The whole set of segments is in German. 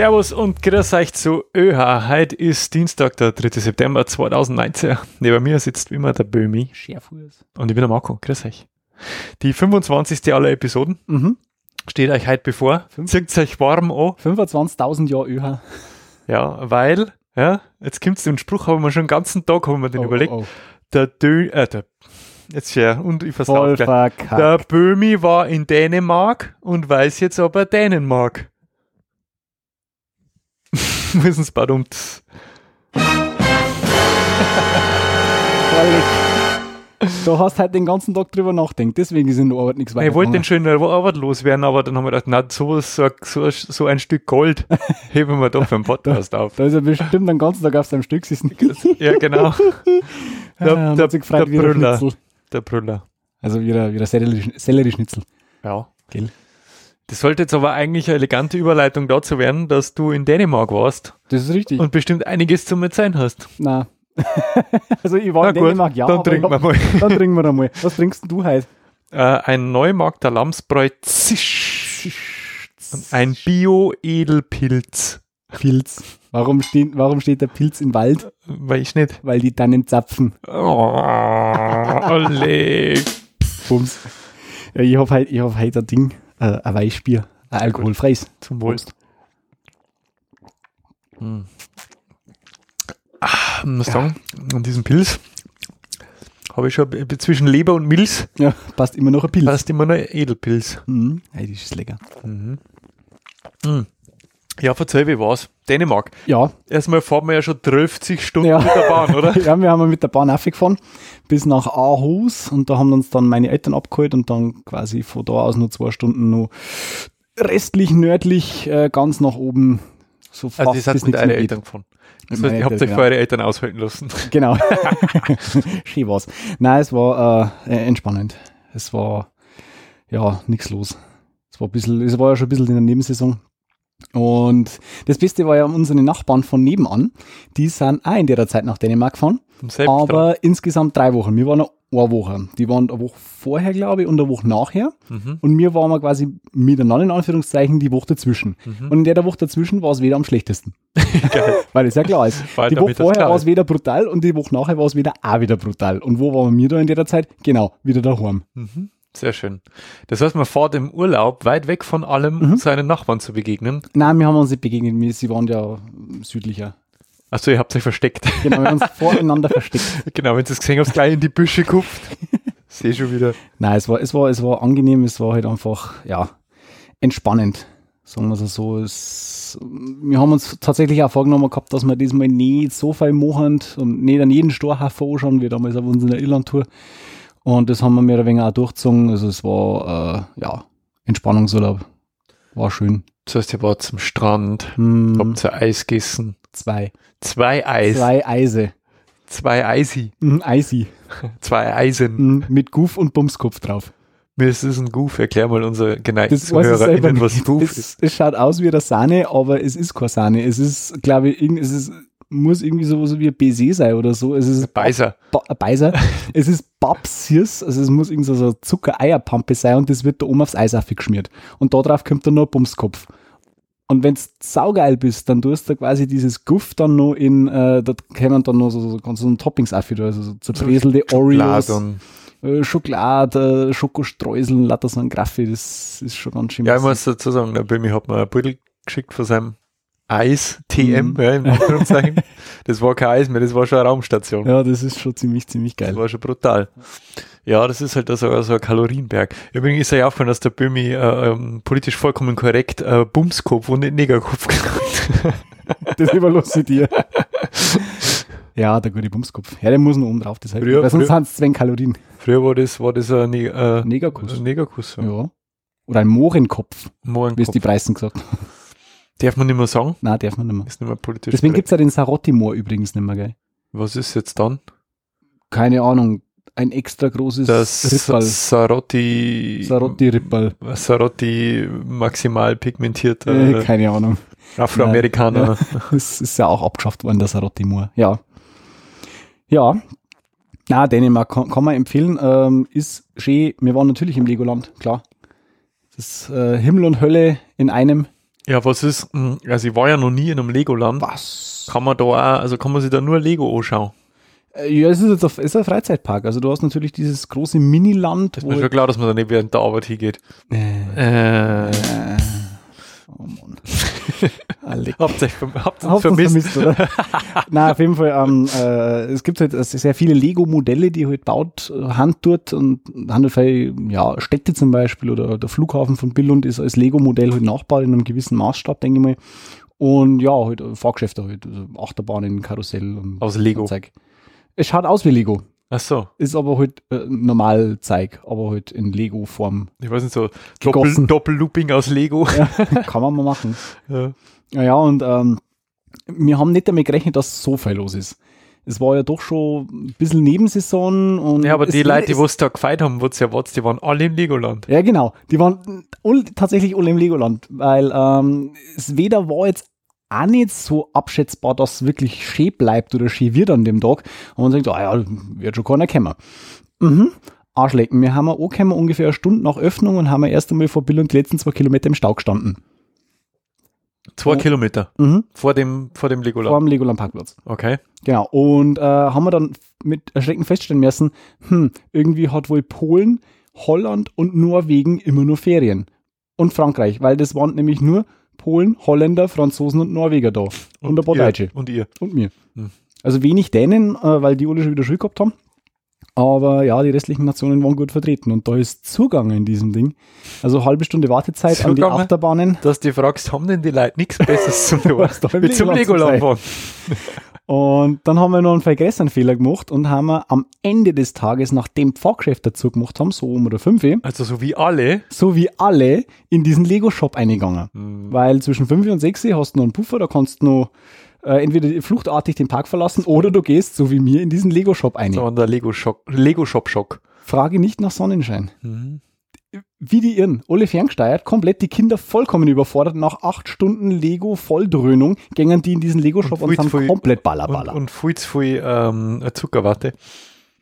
Servus und grüß euch zu ÖH. Heute ist Dienstag, der 3. September 2019. Neben mir sitzt wie immer der Bömi. Schärfuß. Und ich bin der Marco. Grüß euch. Die 25. aller Episoden Mhm. steht euch heute bevor. Zieht euch warm an. 25.000 Jahre ÖH. Ja, weil, ja, jetzt kommt den Spruch, haben wir schon den ganzen Tag haben wir den Oh, überlegt. oh, Der Dö, äh, der, jetzt ja, und ich oh. verkackt. Der Bömi war in Dänemark und weiß jetzt, ob er Dänen Müssen es badummt. Herrlich. Du hast halt den ganzen Tag drüber nachdenkt, deswegen ist in der Arbeit nichts weiter. Ich wollte den schön Arbeit loswerden, aber dann haben wir gedacht, na, so, so, so, ein Stück Gold heben wir doch für den Podcast auf. Da ist er bestimmt den ganzen Tag auf seinem Stück gesessen. Ja, genau. Ja, Der, und der, hat sich gefreut der wie Brüller. Der Brüller. Also wieder, wieder Sellerie- Sellerie-Schnitzel. Ja. Gell? Das sollte jetzt aber eigentlich eine elegante Überleitung dazu werden, dass du in Dänemark warst Das ist richtig. und bestimmt einiges zum Erzählen hast. Na. also ich war Na in gut, Dänemark, ja. dann trinken wir mal. hab- Dann trinken wir einmal. Was trinkst denn du heute? Äh, ein Neumarkter Lamsbräu Zisch. Und ein Bio-Edelpilz. Pilz. Warum steht, warum steht der Pilz im Wald? Weiß ich nicht. Weil die Tannen zapfen. Oh, ole. Bums. Ja, ich habe heute, ich hab heute ein Ding, äh, ein Weißbier, ein alkoholfreies. Zum Wohl. Hm. Ah, muss sagen, an diesem Pilz habe ich schon zwischen Leber und Milz Ja, passt immer noch ein Pilz. fast immer noch Edelpilz. Mhm. Hey, das ist lecker. Mhm. Mhm. Ja, verzeih, wie war's? Dänemark. Ja, Erstmal fahren wir ja schon 30 Stunden Ja. mit der Bahn, oder? ja, wir haben mit der Bahn aufgefahren bis nach Aarhus und da haben uns dann meine Eltern abgeholt und dann quasi von da aus nur zwei Stunden noch restlich nördlich äh, ganz nach oben. So fast Also, sind bis mit geht. Eltern gefahren. Das heißt, ihr habt euch Eltern, für eure Eltern aushalten lassen. Genau. Schön war's. Nein, es war äh, äh, entspannend. Es war ja nichts los. Es war ein bisschen, es war ja schon ein bisschen in der Nebensaison. Und das Beste war ja unsere Nachbarn von nebenan, die sind auch in der Zeit nach Dänemark gefahren, Strand. aber insgesamt drei Wochen. Wir waren noch eine Woche. Die waren eine Woche vorher, glaube ich, und eine Woche nachher. Mhm. Und wir waren wir quasi miteinander in Anführungszeichen die Woche dazwischen. Mhm. Und in der Woche dazwischen war es wieder am schlechtesten. Weil es ja klar ist. Weil Die damit Woche das vorher war es wieder brutal und die Woche nachher war es wieder auch wieder brutal. Und wo waren wir da in der Zeit? Genau, wieder daheim. Mhm. Sehr schön. Das heißt, man fährt im Urlaub weit weg von allem, um Mhm. seinen Nachbarn zu begegnen. Nein, wir haben uns nicht begegnet. Sie waren ja südlicher. Achso, ihr habt euch versteckt. Genau, wir haben uns voreinander versteckt. genau, wenn ihr es gesehen habt, gleich in die Büsche kupft. Sehe schon wieder. Nein, es war, es war, es war angenehm, es war halt einfach, ja, entspannend. Sagen wir es so. Es, wir haben uns tatsächlich auch vorgenommen gehabt, dass wir diesmal nicht so viel machen und nicht an jeden Storhafen anschauen, wie damals auf unserer Irland-Tour. Und das haben wir mehr oder weniger auch durchgezogen. Also es war, äh, ja, Entspannungsurlaub. War schön. Das heißt, ihr wart zum Strand, Hm, habt ihr Eis gegessen. zwei. Zwei Eis. Zwei Eise. Zwei Eisi. Mhm, Eisi. Zwei Eisen. Mhm, mit Guff und Bumskopf drauf. Mir ist es ein Goof. Erklär mal ich selber ZuhörerInnen, was. Goof Es, ist. es schaut aus wie eine Sahne, aber es ist keine Sahne. Es ist, glaube ich, irgend, es ist, muss irgendwie so, so wie ein Baiser sein oder so. Es ist Beiser. Ba Beiser. es ist Babsirs, also es muss irgendwie so eine Zucker-Eierpampe sein und das wird da oben aufs Eis aufgeschmiert. Und da drauf kommt dann noch ein Bumskopf. Und wenn du saugeil bist, dann tust du quasi dieses Guff dann noch in, äh, da kommen dann noch so, so, so, so Toppings auf, wieder, also so zerbreselte Oreos, Ladung. äh, Schokolade, äh, Schokostreuseln, lauter so ein Graffi, das ist schon ganz schön. Ja, ich muss dazu sagen, der Bömi hat mir ein Beutel geschickt von seinem Eis, TM, Mhm. ja, im Anführungszeichen. das war kein Eis mehr, das war schon eine Raumstation. ja, das ist schon ziemlich, ziemlich Das geil. war schon brutal. Ja, das ist halt so, so ein Kalorienberg. Übrigens ist ja aufgefallen, dass der Bömi äh, ähm, politisch vollkommen korrekt äh, Bumskopf und nicht Negerkopf hat. Das überlasse ich dir. ja, der gute Bumskopf. Ja, der muss noch oben drauf, das heißt, Früher- weil sonst sind es 20 Kalorien. Früher war das, war das ein, Ne- äh, Negerkuss. Negerkuss. Ja. Ja. Oder ein Mohrenkopf, wie es Mohrenkopf. die Preisen gesagt haben. Darf man nicht mehr sagen. Nein, darf man nicht mehr. Ist nicht mehr politisch Deswegen gibt es ja den Sarotti-Moor übrigens nicht mehr, gell? Was ist jetzt dann? Keine Ahnung. Ein extra großes Das Rippal. Sarotti, Sarotti-Rippal. Sarotti maximal pigmentierter Äh, keine Ahnung. Afroamerikaner. Das ist ja auch abgeschafft worden, der Sarotti-Moor. Ja. Ja. Na, Dänemark kann, kann man empfehlen. Ähm, ist schön. Wir waren natürlich im Legoland, klar. Das ist äh, Himmel und Hölle in einem. Ja, was ist, hm, also ich war ja noch nie in einem Legoland. Was? Kann man da auch, also kann man sich da nur Lego anschauen? Äh, Ja, es ist jetzt auf, es ist ein Freizeitpark. Also du hast natürlich dieses große Miniland, Ist mir schon klar, dass man da nicht während der Arbeit hingeht. Äh, Äh, oh Mann. Uns Habt uns vermisst? vermisst, oder? Na, auf jeden Fall, ähm, äh, es gibt halt sehr viele Lego-Modelle, die halt baut Hand dort und viele, ja, Städte zum Beispiel oder der Flughafen von Billund ist als Lego-Modell halt nachgebaut in einem gewissen Maßstab, denke ich mal. Und ja, halt äh, Fahrgeschäfte halt, also Achterbahnen, Karussell und Aus Lego. Zeug. Es schaut aus wie Lego, Ach so. ist aber halt äh, normal Zeug, aber halt in Lego-Form. Ich weiß nicht, so Doppel. Doppellooping aus Lego. Ja, kann man mal machen. Ja. Ja, und ähm, wir haben nicht damit gerechnet, dass so viel los ist. Es war ja doch schon ein bisschen Nebensaison und. Ja, aber die Leute, die es- was da gefeiert haben, was ja was, die waren alle im Legoland. Ja, genau. Die waren all, tatsächlich alle im Legoland, weil ähm, das Wetter war jetzt auch nicht so abschätzbar, dass es wirklich schön bleibt oder schön wird an dem Tag. Und man denkt, ah ja, wird schon keiner kommen. Mhm. Arschlecken. Wir haben angekommen ungefähr eine Stunde nach Öffnung und haben erst einmal vor Billund die letzten zwei Kilometer im Stau gestanden. Zwei Oh. Kilometer Mhm. vor dem, vor dem Vor Legoland. dem Legoland Parkplatz. Okay. Genau. Und äh, haben wir dann mit Erschrecken feststellen müssen, hm, irgendwie hat wohl Polen, Holland und Norwegen immer nur Ferien. Und Frankreich, weil das waren nämlich nur Polen, Holländer, Franzosen und Norweger da. Und, ein paar ihr, Deutsche. Und ihr. Und mir. Hm. Also wenig Dänen, äh, weil die alle schon wieder Schule gehabt haben. Aber ja, die restlichen Nationen waren gut vertreten. Und da ist Zugang in diesem Ding. Also halbe Stunde Wartezeit an die Zugang? Achterbahnen. Dass du fragst, haben denn die Leute nichts Besseres zum tun? Wie zum Legoland zu fahren. Und dann haben wir noch einen viel größeren Fehler gemacht und haben wir am Ende des Tages, nachdem Fahrgeschäfte dazu gemacht haben, so um oder fünf, Also so wie alle. so wie alle in diesen Lego-Shop eingegangen. Hm. Weil zwischen fünf und sechs hast du noch einen Puffer, da kannst du noch äh, entweder fluchtartig den Park verlassen oder du gehst, so wie mir, in diesen Lego-Shop ein. So an der Lego-Shop, Lego-Shop-Schock. Frage nicht nach Sonnenschein. Mhm. Wie die Irren, alle ferngesteuert, komplett die Kinder vollkommen überfordert. Nach acht Stunden Lego-Volldröhnung gängen die in diesen Lego-Shop Und und, sind komplett baller, Und, und viel zu viel ähm, Zuckerwatte.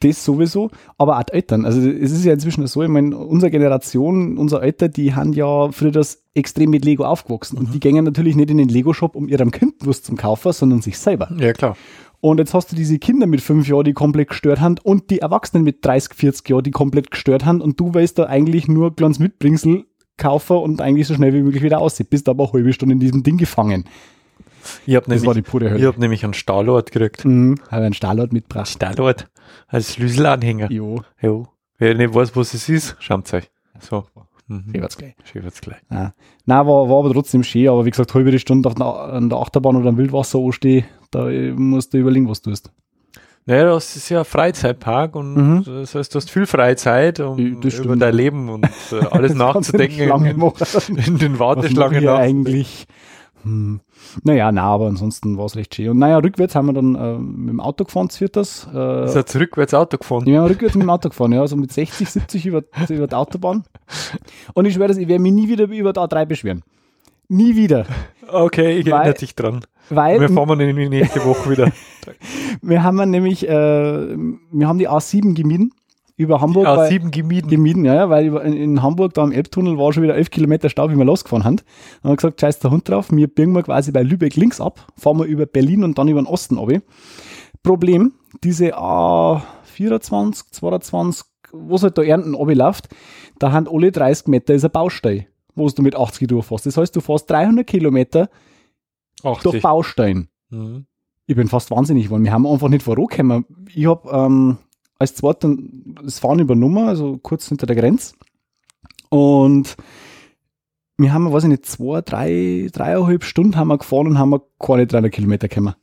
Das sowieso, aber auch die Eltern. Also es ist ja inzwischen so, ich meine, unsere Generation, unser Alter, die haben ja früher das extrem mit Lego aufgewachsen. Und die gehen natürlich nicht in den Lego-Shop, um ihrem Kind was zum kaufen, sondern sich selber. Ja, klar. Und jetzt hast du diese Kinder mit fünf Jahren, die komplett gestört haben und die Erwachsenen mit 30, 40 Jahren, die komplett gestört haben und du weißt da eigentlich nur kleines Mitbringsel kaufen und eigentlich so schnell wie möglich wieder aussieht. Bist aber eine halbe Stunde in diesem Ding gefangen. Ich habe Das war die nämlich, pure ich Hölle. hab nämlich einen Stahlort gekriegt. Mhm. Habe einen Stahlort mitgebracht. Stahlort als Schlüsselanhänger. Jo, Jo. Wer nicht weiß, was es ist, schaut euch. So. Mhm. ich werd's gleich. Gleich. Ja. Nein, war, war aber trotzdem schön, aber wie gesagt, halbe Stunde auf der, an der Achterbahn oder am Wildwasser anstehen, da musst du überlegen, was du tust. Naja, das ist ja ein Freizeitpark und Mhm. das heißt, du hast viel Freizeit, um über dein Leben und äh, alles nachzudenken in, in den Was Warteschlangen nach. eigentlich? Hm. Naja, na, aber ansonsten war es recht schön. Und naja, rückwärts haben wir dann äh, mit dem Auto gefahren, zu viertes. Äh, Ist rückwärts Auto gefahren? ja, rückwärts mit dem Auto gefahren, ja, so mit 60, 70 über, über die Autobahn. Und ich schwöre, das, ich werde mich nie wieder über die A3 beschweren. Nie wieder. Okay, ich Weil- erinnere dich dran. Weil Wir fahren wir nämlich nächste Woche wieder. wir haben nämlich, äh, wir haben die A7 gemieden über Hamburg. weil- A7 gemieden. gemieden, ja, ja, weil in, Hamburg da im Elbtunnel war schon wieder 11 Kilometer Stau, wie wir losgefahren haben. Dann haben wir gesagt, scheiß der Hund drauf, wir biegen wir quasi bei Lübeck links ab, fahren wir über Berlin und dann über den Osten runter. Problem, diese A24, 22, wo es halt da Ernten runterläuft, da haben alle 30 Meter ist ein Baustein, wo du mit 80 durchfährst. Das heißt, du fährst 300 Kilometer durch 80. Baustein. Mhm. Ich bin fast wahnsinnig geworden. Wir haben einfach nicht vorangekommen. Ich habe ähm, als zweiter das Fahren übernommen, also kurz hinter der Grenze. Und wir haben, weiß ich nicht, zwei, drei, dreieinhalb Stunden haben wir gefahren und haben wir keine 300 Kilometer gekommen.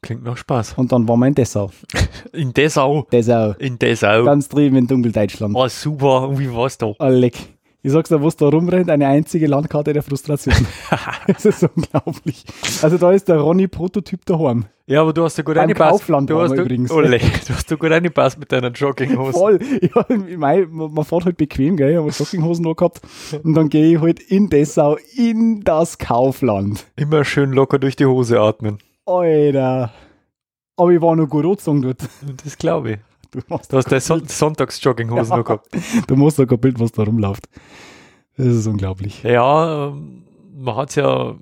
Klingt nach Spaß. Und dann waren wir in Dessau. In Dessau. Dessau. In Dessau. Ganz drüben in Dunkeldeutschland. Oh, super. Und wie war's da? Oh, leck. Ich sag's dir, was da rumrennt, eine einzige Landkarte der Frustration. das ist unglaublich. Also da ist der Ronny Prototyp daheim. Ja, aber du hast ja gut Beim reingepasst. Kaufland du hast du, übrigens. Ole, du hast da gut reingepasst mit deiner Jogginghose. Voll. Ja, ich mein, man, man fährt halt bequem, gell? Ich habe Jogginghosen noch gehabt. Und dann gehe ich halt in Dessau in das Kaufland. Immer schön locker durch die Hose atmen. Alter. Aber ich war noch gut angezogen dort. Das glaube ich. Du Du hast deine Son Sonntags-Jogginghose Ja. noch gehabt. du machst da kein Bild, was da rumläuft. Das ist unglaublich. Ja, ähm, man hat ja,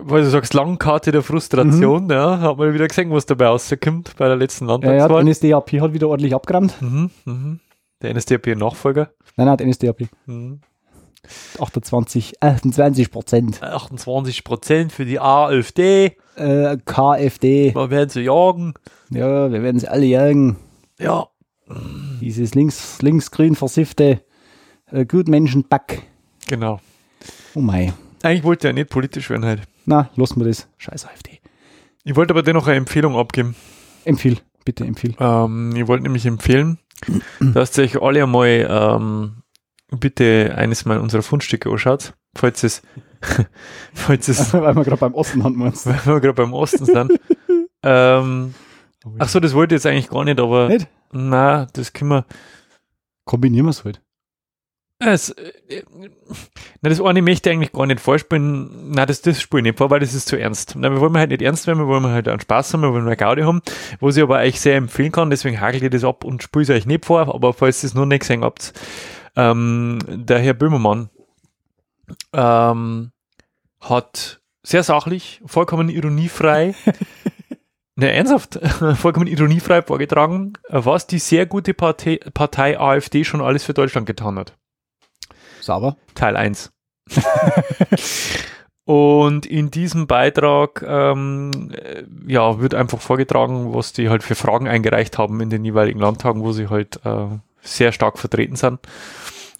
weil du sagst, Langkarte der Frustration, ja, hat man wieder gesehen, was dabei rauskommt bei der letzten Ja, ja, Landtagswahl. der NSDAP hat wieder ordentlich abgerammt. mhm, mhm. Der NSDAP-Nachfolger. Nein, nein, der NSDAP. Mhm. 28, 28 Prozent. 28 Prozent für die AfD. Äh, KfD. Man werden sie jagen. Ja, wir werden sie alle jagen. Ja, Dieses links, linksgrün versiffte äh, Gutmenschenpack. genau. Oh mei. Eigentlich wollte er nicht politisch werden halt. Na, lassen wir das. Scheiß AfD. Ich wollte aber dennoch eine Empfehlung abgeben. Empfiehl, bitte empfiehl. Ähm, ich wollte nämlich empfehlen, dass ihr euch alle einmal ähm, bitte eines mal unserer Fundstücke anschaut, falls es, falls es, Weil wir gerade beim Osten haben uns. weil wir gerade beim Osten sind. ähm, ach so, das wollte ich jetzt eigentlich gar nicht, aber Nicht? na, das können wir. Kombinieren wir es halt. Es, äh, na, das eine möchte ich eigentlich gar nicht vorspielen. Na, das, das spiele ich nicht vor, weil das ist zu ernst. Na, wir wollen halt nicht ernst werden, wir wollen halt einen Spaß haben, wir wollen eine Gaudi haben, was ich aber euch sehr empfehlen kann, deswegen hagelt ihr das ab und spiele es euch nicht vor, aber falls ihr es noch nicht gesehen habt, ähm, der Herr Böhmermann ähm, hat sehr sachlich, vollkommen ironiefrei, ne, ernsthaft, vollkommen ironiefrei vorgetragen, was die sehr gute Partei, Partei AfD schon alles für Deutschland getan hat. Sauber. Teil 1. Und in diesem Beitrag ähm, äh, ja, wird einfach vorgetragen, was die halt für Fragen eingereicht haben in den jeweiligen Landtagen, wo sie halt äh, sehr stark vertreten sind.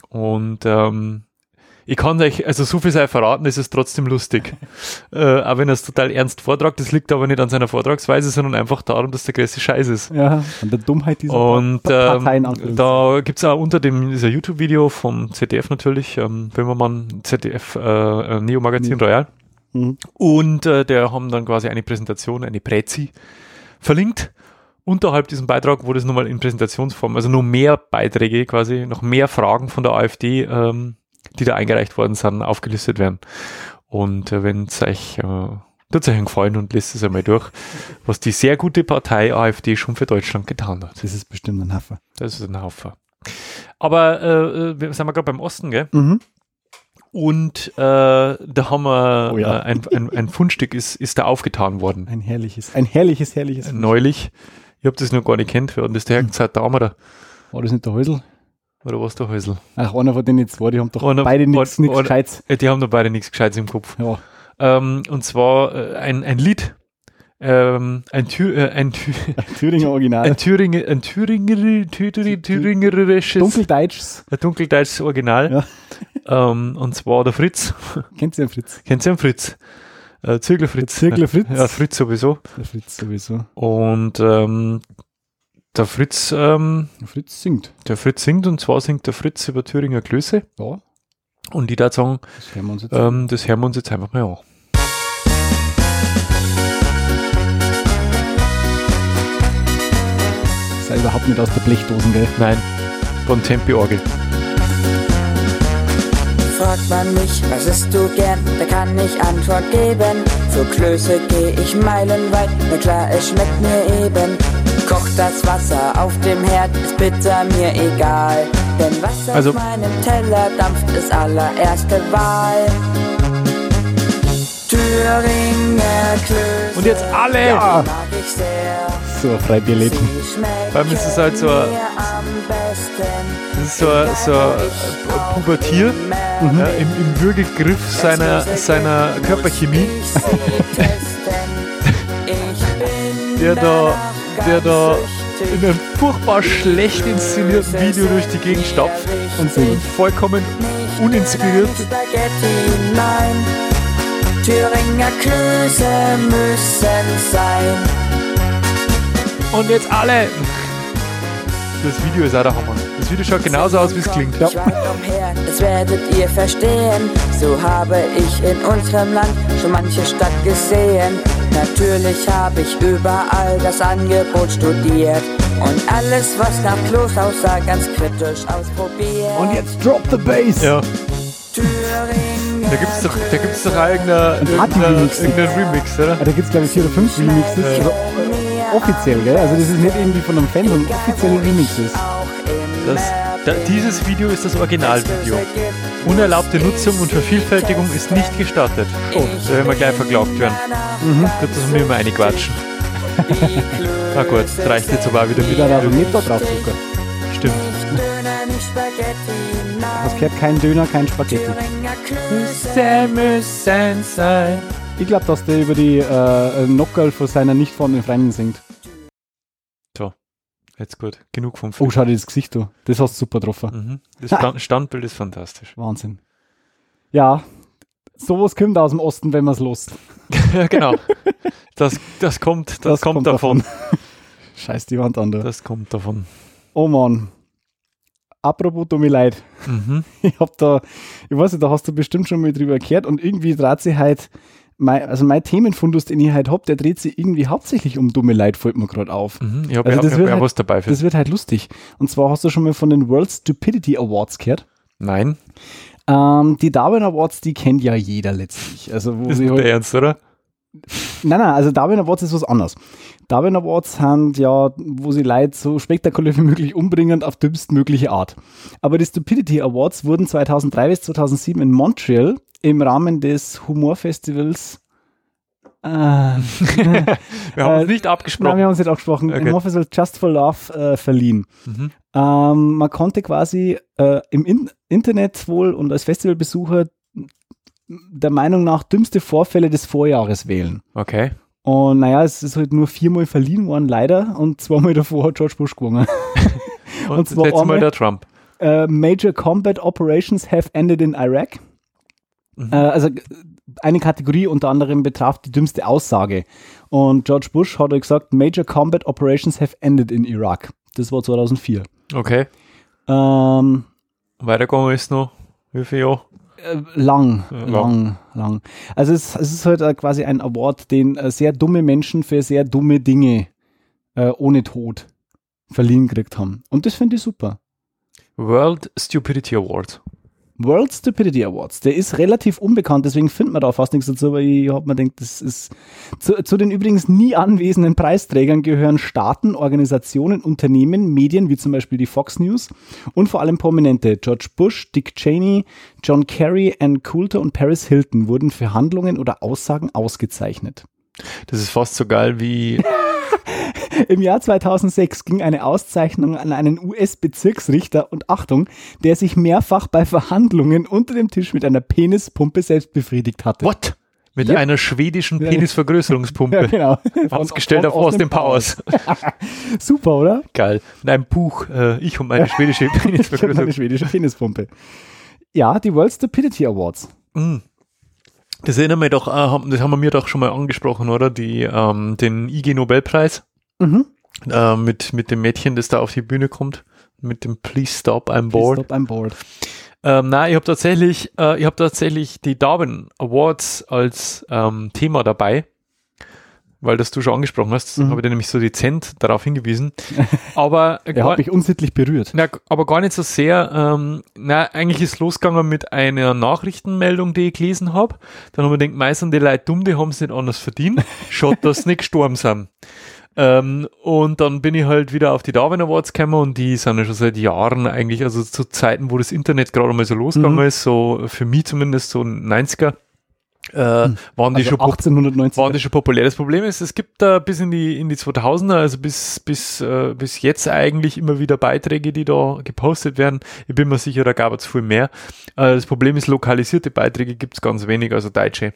Und ähm, ich kann euch, also so viel sei verraten, es ist trotzdem lustig. äh, auch wenn er es total ernst vortragt, das liegt aber nicht an seiner Vortragsweise, sondern einfach darum, dass der größte Scheiß ist. Ja, an der Dummheit dieser Und Pa- Parteien. ähm, da gibt's auch unter dem dieser YouTube-Video vom ZDF natürlich, ähm, Böhmermann, ZDF äh, äh, Neo Magazin Royal. Mhm. Und äh, der haben dann quasi eine Präsentation, eine Prezi verlinkt. Unterhalb diesem Beitrag, wo das nochmal in Präsentationsform, also noch mehr Beiträge quasi, noch mehr Fragen von der AfD, ähm, die da eingereicht worden sind, aufgelistet werden. Und äh, wenn es euch, äh, tut euch einen Gefallen und lest es einmal durch, was die sehr gute Partei AfD schon für Deutschland getan hat. Das ist bestimmt ein Haffer. Das ist ein Haufen. Aber äh, äh, wir sind wir gerade beim Osten, gell? Mhm. Und äh, da haben wir Oh ja. äh, ein, ein, ein Fundstück ist, ist da aufgetan worden. Ein herrliches, ein herrliches, herrliches. Neulich. Ich habe das noch gar nicht kennt. Wir hatten das der Zeit da oder, War das nicht der Häusl? Oder was der Häusl? Ach, einer von denen zwei, die haben doch Einer- beide nichts Gescheites. Äh, Die haben noch beide nichts Gescheites im Kopf. Ja. Ähm, und zwar äh, ein, ein Lied. Ähm, ein, Thür, äh, ein, Thür, Thüringer Original. ein Thüringer, ein Thüringer, Thüringer, Thüringerisches, Dunkeldeutschs. ein dunkeldeutsches Original. Ähm, und zwar der Fritz. Kennt ihr den Fritz? Kennt ihr den Fritz? Äh, Zirkler Fritz. Zirkler Fritz? Ja, Fritz sowieso. Der Fritz sowieso. Und ähm, der Fritz, ähm, Der Fritz singt. der Fritz singt und zwar singt der Fritz über Thüringer Klöße. Ja, Und ich würde sagen, das hören wir uns jetzt ähm, das hören wir uns jetzt einfach mal an. Sei überhaupt nicht aus der Blechdosen, gell? Nein, von Tempi-Orgel. Fragt man mich, was isst du gern, da kann ich Antwort geben. Für Klöße geh ich meilenweit, na klar, es schmeckt mir eben. Kocht das Wasser auf dem Herd, ist bitter mir egal. Denn was Also- auf meinem Teller dampft, ist allererste Wahl. Thüringer Klöße. Und jetzt alle! Ja. Mag ich sehr. So, ein. Sie schmecken Vor allem ist es halt so- besten. Das ist so, ein- so ein Pubertier ja, im, im Würgegriff seiner, seiner Körperchemie, der da, der da in einem furchtbar schlecht inszenierten Video durch die Gegend stapft Und vollkommen uninspiriert. Thüringer Klöße müssen sein. Und jetzt alle! Das Video ist auch der Hammer. Das Video schaut genauso aus, wie es klingt. Ja. Das werdet ihr verstehen. So habe ich in unserem Land schon manche Stadt gesehen. Natürlich habe ich überall das Angebot studiert. Und alles, was nach Klos aussah, ganz kritisch ausprobiert. Und jetzt drop the bass. Ja, Thüringer da gibt's doch, da gibt's doch auch irgendein, irgendein, Party-Remix. irgendein Remix, oder? Ah, da gibt es, glaube ich, vier oder fünf Remixes. Also, äh, offiziell, gell? Also, das ist nicht irgendwie von einem Fan, sondern offizielle Remixes. Das, da, dieses Video ist das Originalvideo. Unerlaubte Nutzung und Vervielfältigung ist nicht gestattet. Oh, da werden wir gleich verklagt werden. Mhm. Gut, dass wir immer reinquatschen. Na gut, das reicht jetzt aber wieder mit. nicht da drauf drücken. Stimmt. Das gehört kein Döner, kein Spaghetti. müssen sein. Ich glaube, dass der über die äh, Nockerl von seiner nicht vorhandenen Freundin singt. Jetzt gut. Genug vom Oh, Film. schau dir das Gesicht an. Das hast du super getroffen. Mhm. Das Stand Standbild ist fantastisch. Wahnsinn. Ja, sowas kommt aus dem Osten, wenn man es lost. ja, genau. Das, das kommt, das, kommt, davon. Scheiß die Wand an. Da. Das kommt davon. Oh Mann. Apropos dumme Leid. Mhm. Ich hab da, ich weiß nicht, da hast du bestimmt schon mal drüber gehört und irgendwie dreht sich halt, mein, also mein Themenfundus, den ich halt hab, der dreht sich irgendwie hauptsächlich um dumme Leid, fällt mir gerade auf. Mhm. Ich habe Also ja, hab wird ja halt- was dabei für. Das wird halt lustig. Und zwar hast du schon mal von den World Stupidity Awards gehört. Nein, Ähm, die Darwin Awards, die kennt ja jeder letztlich. Also wo ist sie nicht halt, der Ernst, oder? Nein, nein, also Darwin Awards ist was anderes. Darwin Awards sind ja, wo sie Leute so spektakulär wie möglich umbringen auf dümmstmögliche Art. Aber die Stupidity Awards wurden 2003 bis 2007 in Montreal im Rahmen des Humorfestivals äh, Wir haben Äh, uns nicht Nein, abgesprochen. wir haben uns nicht abgesprochen. Okay. Im Humorfestival Just for Love äh, verliehen. Mhm. Ähm, man konnte quasi äh, im In Internet wohl und als Festivalbesucher der Meinung nach dümmste Vorfälle des Vorjahres wählen. Okay. Und naja, es ist halt nur viermal verliehen worden, leider. Und zweimal davor hat George Bush gewonnen. Und, Und zwar letztes Mal der Trump. äh, Major Combat Operations have ended in Iraq. Mhm. Äh, also eine Kategorie unter anderem betraf die dümmste Aussage. Und George Bush hat gesagt, Major Combat Operations have ended in Iraq. Das war 2004. Okay. Ähm, Weitergegangen ist noch, wie viel Jahre? Äh, lang, Ja, lang, lang. Also es, es ist halt äh, quasi ein Award, den sehr dumme Menschen für sehr dumme Dinge äh, ohne Tod verliehen gekriegt haben. Und das finde ich super. World Stupidity Award. World Stupidity Awards, der ist relativ unbekannt, deswegen findet man da fast nichts dazu, aber ich habe mir gedacht, das ist zu, zu den übrigens nie anwesenden Preisträgern gehören Staaten, Organisationen, Unternehmen, Medien wie zum Beispiel die Fox News und vor allem Prominente. George Bush, Dick Cheney, John Kerry, Ann Coulter und Paris Hilton wurden für Handlungen oder Aussagen ausgezeichnet. Das ist fast so geil wie Im Jahr 2006 ging eine Auszeichnung an einen US-Bezirksrichter und Achtung, der sich mehrfach bei Verhandlungen unter dem Tisch mit einer Penispumpe selbst befriedigt hatte. What? Mit Yep. einer schwedischen. Penisvergrößerungspumpe. Ja, genau. Ausgestellt auf Austin Powers. Super, oder? Geil. In einem Buch, äh, ich und meine schwedische Penisvergrößerung. schwedische Penispumpe. Ja, die World Stupidity Awards. Mm. Das erinnert mich doch, äh, haben- das haben wir mir doch schon mal angesprochen, oder? Die, ähm, den IG Nobelpreis Mhm. äh, mit, mit dem Mädchen, das da auf die Bühne kommt. Mit dem Please Stop, I'm Bored. Stop, I'm bored. Ähm, nein, ich habe tatsächlich, äh, ich habe tatsächlich die Darwin Awards als ähm, Thema dabei, weil das du schon angesprochen hast, Mhm. habe ich dir nämlich so dezent darauf hingewiesen. Aber Er gar, hat mich unsittlich berührt. na, aber gar nicht so sehr. Ähm, na, eigentlich ist losgegangen mit einer Nachrichtenmeldung, die ich gelesen habe. Dann haben wir gedacht, meistens die Leute dumm, die haben es nicht anders verdient. Schaut, dass sie nicht gestorben sind. Ähm, und dann bin ich halt wieder auf die Darwin Awards gekommen und die sind ja schon seit Jahren eigentlich, also zu Zeiten, wo das Internet gerade mal so losgegangen Mhm. ist, so für mich zumindest so 90er, äh, waren die Also schon pop- 1890. waren die schon populär. Das Problem ist, es gibt da bis in die, in die 2000er, also bis, bis, äh, bis jetzt eigentlich immer wieder Beiträge, die da gepostet werden. Ich bin mir sicher, da gab es viel mehr. Äh, das Problem ist, lokalisierte Beiträge gibt es ganz wenig, also deutsche.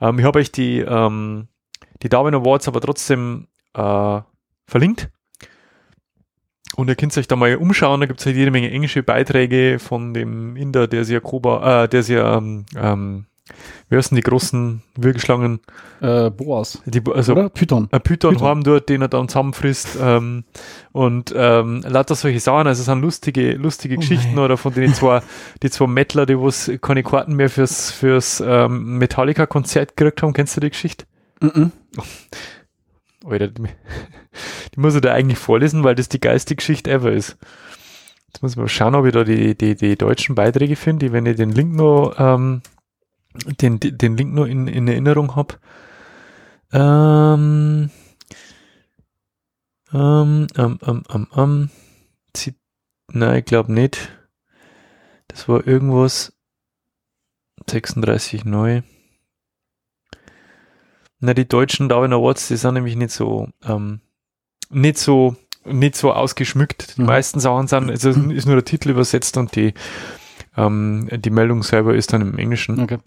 Ähm, ich habe euch die, ähm, die Darwin Awards aber trotzdem äh, verlinkt. Und ihr könnt euch da mal umschauen, da gibt es halt jede Menge englische Beiträge von dem Inder, der sich ja Koba, äh, der sich ja, ähm, ähm, wie heißen die großen Würgeschlangen? äh, Boas. Die, also Oder? Python. ein Python, Python. haben dort, den er dann zusammenfrisst ähm, und ähm, lauter solche Sachen, also es sind lustige, lustige Oh Geschichten mei. oder von denen zwei, die zwei Mettler, die was keine Karten mehr fürs, fürs ähm, Metallica-Konzert gekriegt haben, kennst du die Geschichte? Mhm. Alter, die, die muss ich da eigentlich vorlesen, weil das die geilste Geschichte ever ist. Jetzt muss ich mal schauen, ob ich da die, die, die deutschen Beiträge finde, wenn ich den Link noch, ähm, den, den Link noch in, in Erinnerung habe. Ähm, ähm, ähm, ähm, ähm, ähm, nein, ich glaube nicht. Das war irgendwas, 36 neu. Na, die deutschen Darwin Awards, die sind nämlich nicht so, ähm, nicht so, nicht so ausgeschmückt. Die Mhm. meisten Sachen sind, also ist nur der Titel übersetzt und die, ähm, die Meldung selber ist dann im Englischen. Okay.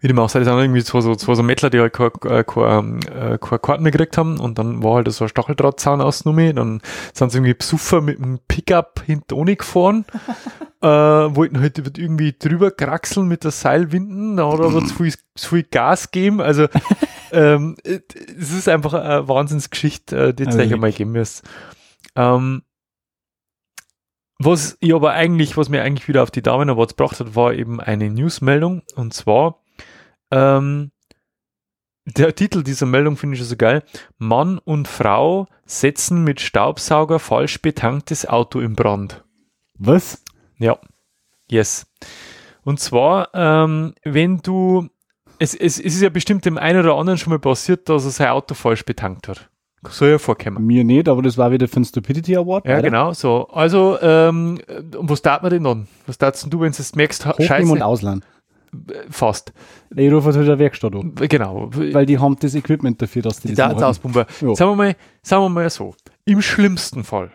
Wie dem auch sei, das sind irgendwie zwei so, zwei so Mettler, die halt keine, äh, keine, äh, keine Karten mehr gekriegt haben. Und dann war halt so ein Stacheldrahtzahn ausgenommen, dann sind sie irgendwie Besucher mit einem Pickup hinter ohne gefahren, äh, wollten halt irgendwie drüber kraxeln mit der Seilwinden, da hat er aber zu viel, zu viel Gas gegeben, also ähm, es ist einfach eine Wahnsinnsgeschichte, äh, die Also ich einmal geben müsst. Ähm, was ich aber eigentlich, was mir eigentlich wieder auf die Damen Awards gebracht hat, war eben eine Newsmeldung. Und zwar ähm, der Titel dieser Meldung finde ich so geil. Mann und Frau setzen mit Staubsauger falsch betanktes Auto in Brand. Was? Ja. Yes. Und zwar, ähm, wenn du, es, es, es ist ja bestimmt dem einen oder anderen schon mal passiert, dass er sein Auto falsch betankt hat. Soll ja vorkommen. Mir nicht, aber das war wieder für den Stupidity Award. Ja, weiter. genau, so. Also, ähm, und was darf man denn dann? Was denn du, wenn du es merkst, Hochnehmen und scheiße, ausleihen. Fast. Ich rufe halt der Werkstatt an. Genau. Weil die haben das Equipment dafür, dass die das machen. Datenauspumper. Ja. Sagen wir mal, sagen wir mal so. Im schlimmsten Fall.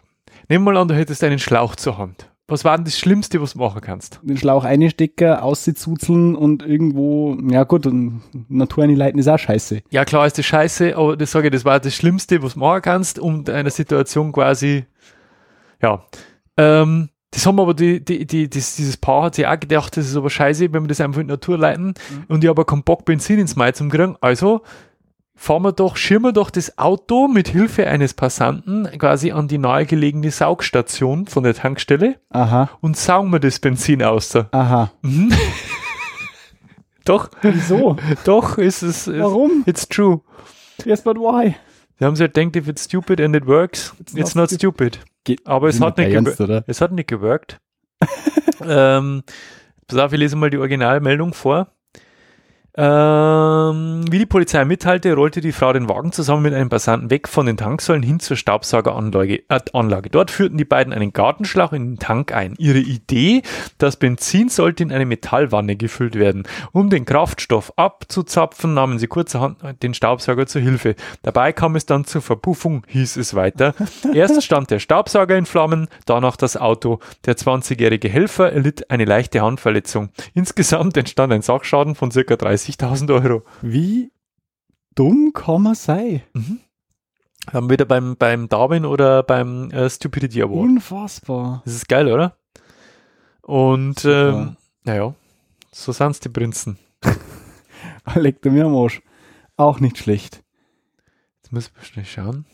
Nehmen wir mal an, du hättest einen Schlauch zur Hand. Was war denn das Schlimmste, was du machen kannst? Den Schlauch einstecken, auszuzeln und irgendwo, ja gut, und Natur einleiten ist auch scheiße. Ja, klar ist das scheiße, aber das sage ich, das war das Schlimmste, was du machen kannst, um einer Situation quasi, ja. Ähm, das haben aber die, die, die, das, dieses Paar hat sich auch gedacht, das ist aber scheiße, wenn wir das einfach in die Natur leiten und ich habe keinen Bock, Benzin ins Mai zu kriegen. Also fahren wir doch, schirmen wir doch das Auto mit Hilfe eines Passanten quasi an die nahegelegene Saugstation von der Tankstelle Aha, und saugen wir das Benzin aus. da. aha. Mhm. doch, Wieso? doch, ist es, ist, Warum? it's true. Yes, but why? Sie haben sich halt gedacht, if it's stupid and it works, it's, It's not, not stupid. Geht- Aber es hat, nicht Ernst, oder? es hat nicht gewirkt. ähm, pass auf, ich lese mal die Originalmeldung vor. Ähm, wie die Polizei mitteilte, rollte die Frau den Wagen zusammen mit einem Passanten weg von den Tanksäulen hin zur Staubsaugeranlage. Äh, Anlage. Dort führten die beiden einen Gartenschlauch in den Tank ein. Ihre Idee, das Benzin sollte in eine Metallwanne gefüllt werden. Um den Kraftstoff abzuzapfen, nahmen sie kurzerhand den Staubsauger zur Hilfe. Dabei kam es dann zur Verpuffung, hieß es weiter. Erst stand der Staubsauger in Flammen, danach das Auto. Der 20-jährige Helfer erlitt eine leichte Handverletzung. Insgesamt entstand ein Sachschaden von circa 30.000 Euro. Wie dumm kann man sein? Haben wir wieder beim, beim Darwin oder beim äh, Stupidity Award. Unfassbar. Das ist geil, oder? Und ähm, naja, so sind's die Prinzen. Leckt er mir am Arsch. Auch nicht schlecht. Jetzt müssen wir schnell schauen.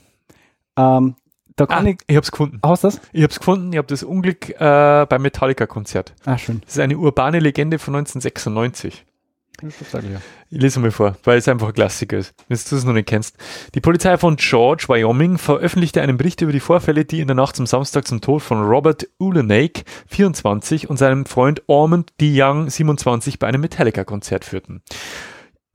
Ähm, da kann Ah, ich. ich hab's gefunden. Hast du das? Ich hab's gefunden, ich hab das Unglück äh, beim Metallica-Konzert. Ah, schön. Das ist eine urbane Legende von 1996. Ich lese mal vor, weil es einfach ein Klassiker ist, wenn du es noch nicht kennst. Die Polizei von George, Wyoming, veröffentlichte einen Bericht über die Vorfälle, die in der Nacht zum Samstag zum Tod von Robert Ulenake, 24, und seinem Freund Ormond D. Young, 27, bei einem Metallica-Konzert führten.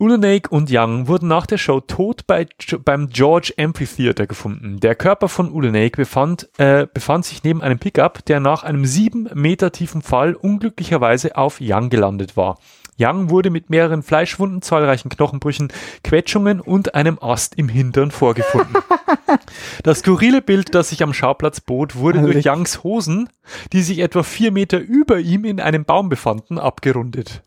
Ulenake und Young wurden nach der Show tot bei, beim George Amphitheater gefunden. Der Körper von Ulenake befand, äh, befand sich neben einem Pickup, der nach einem sieben Meter tiefen Fall unglücklicherweise auf Young gelandet war. Young wurde mit mehreren Fleischwunden, zahlreichen Knochenbrüchen, Quetschungen und einem Ast im Hintern vorgefunden. Das skurrile Bild, das sich am Schauplatz bot, wurde durch Herrlich. Youngs Hosen, die sich etwa vier Meter über ihm in einem Baum befanden, abgerundet.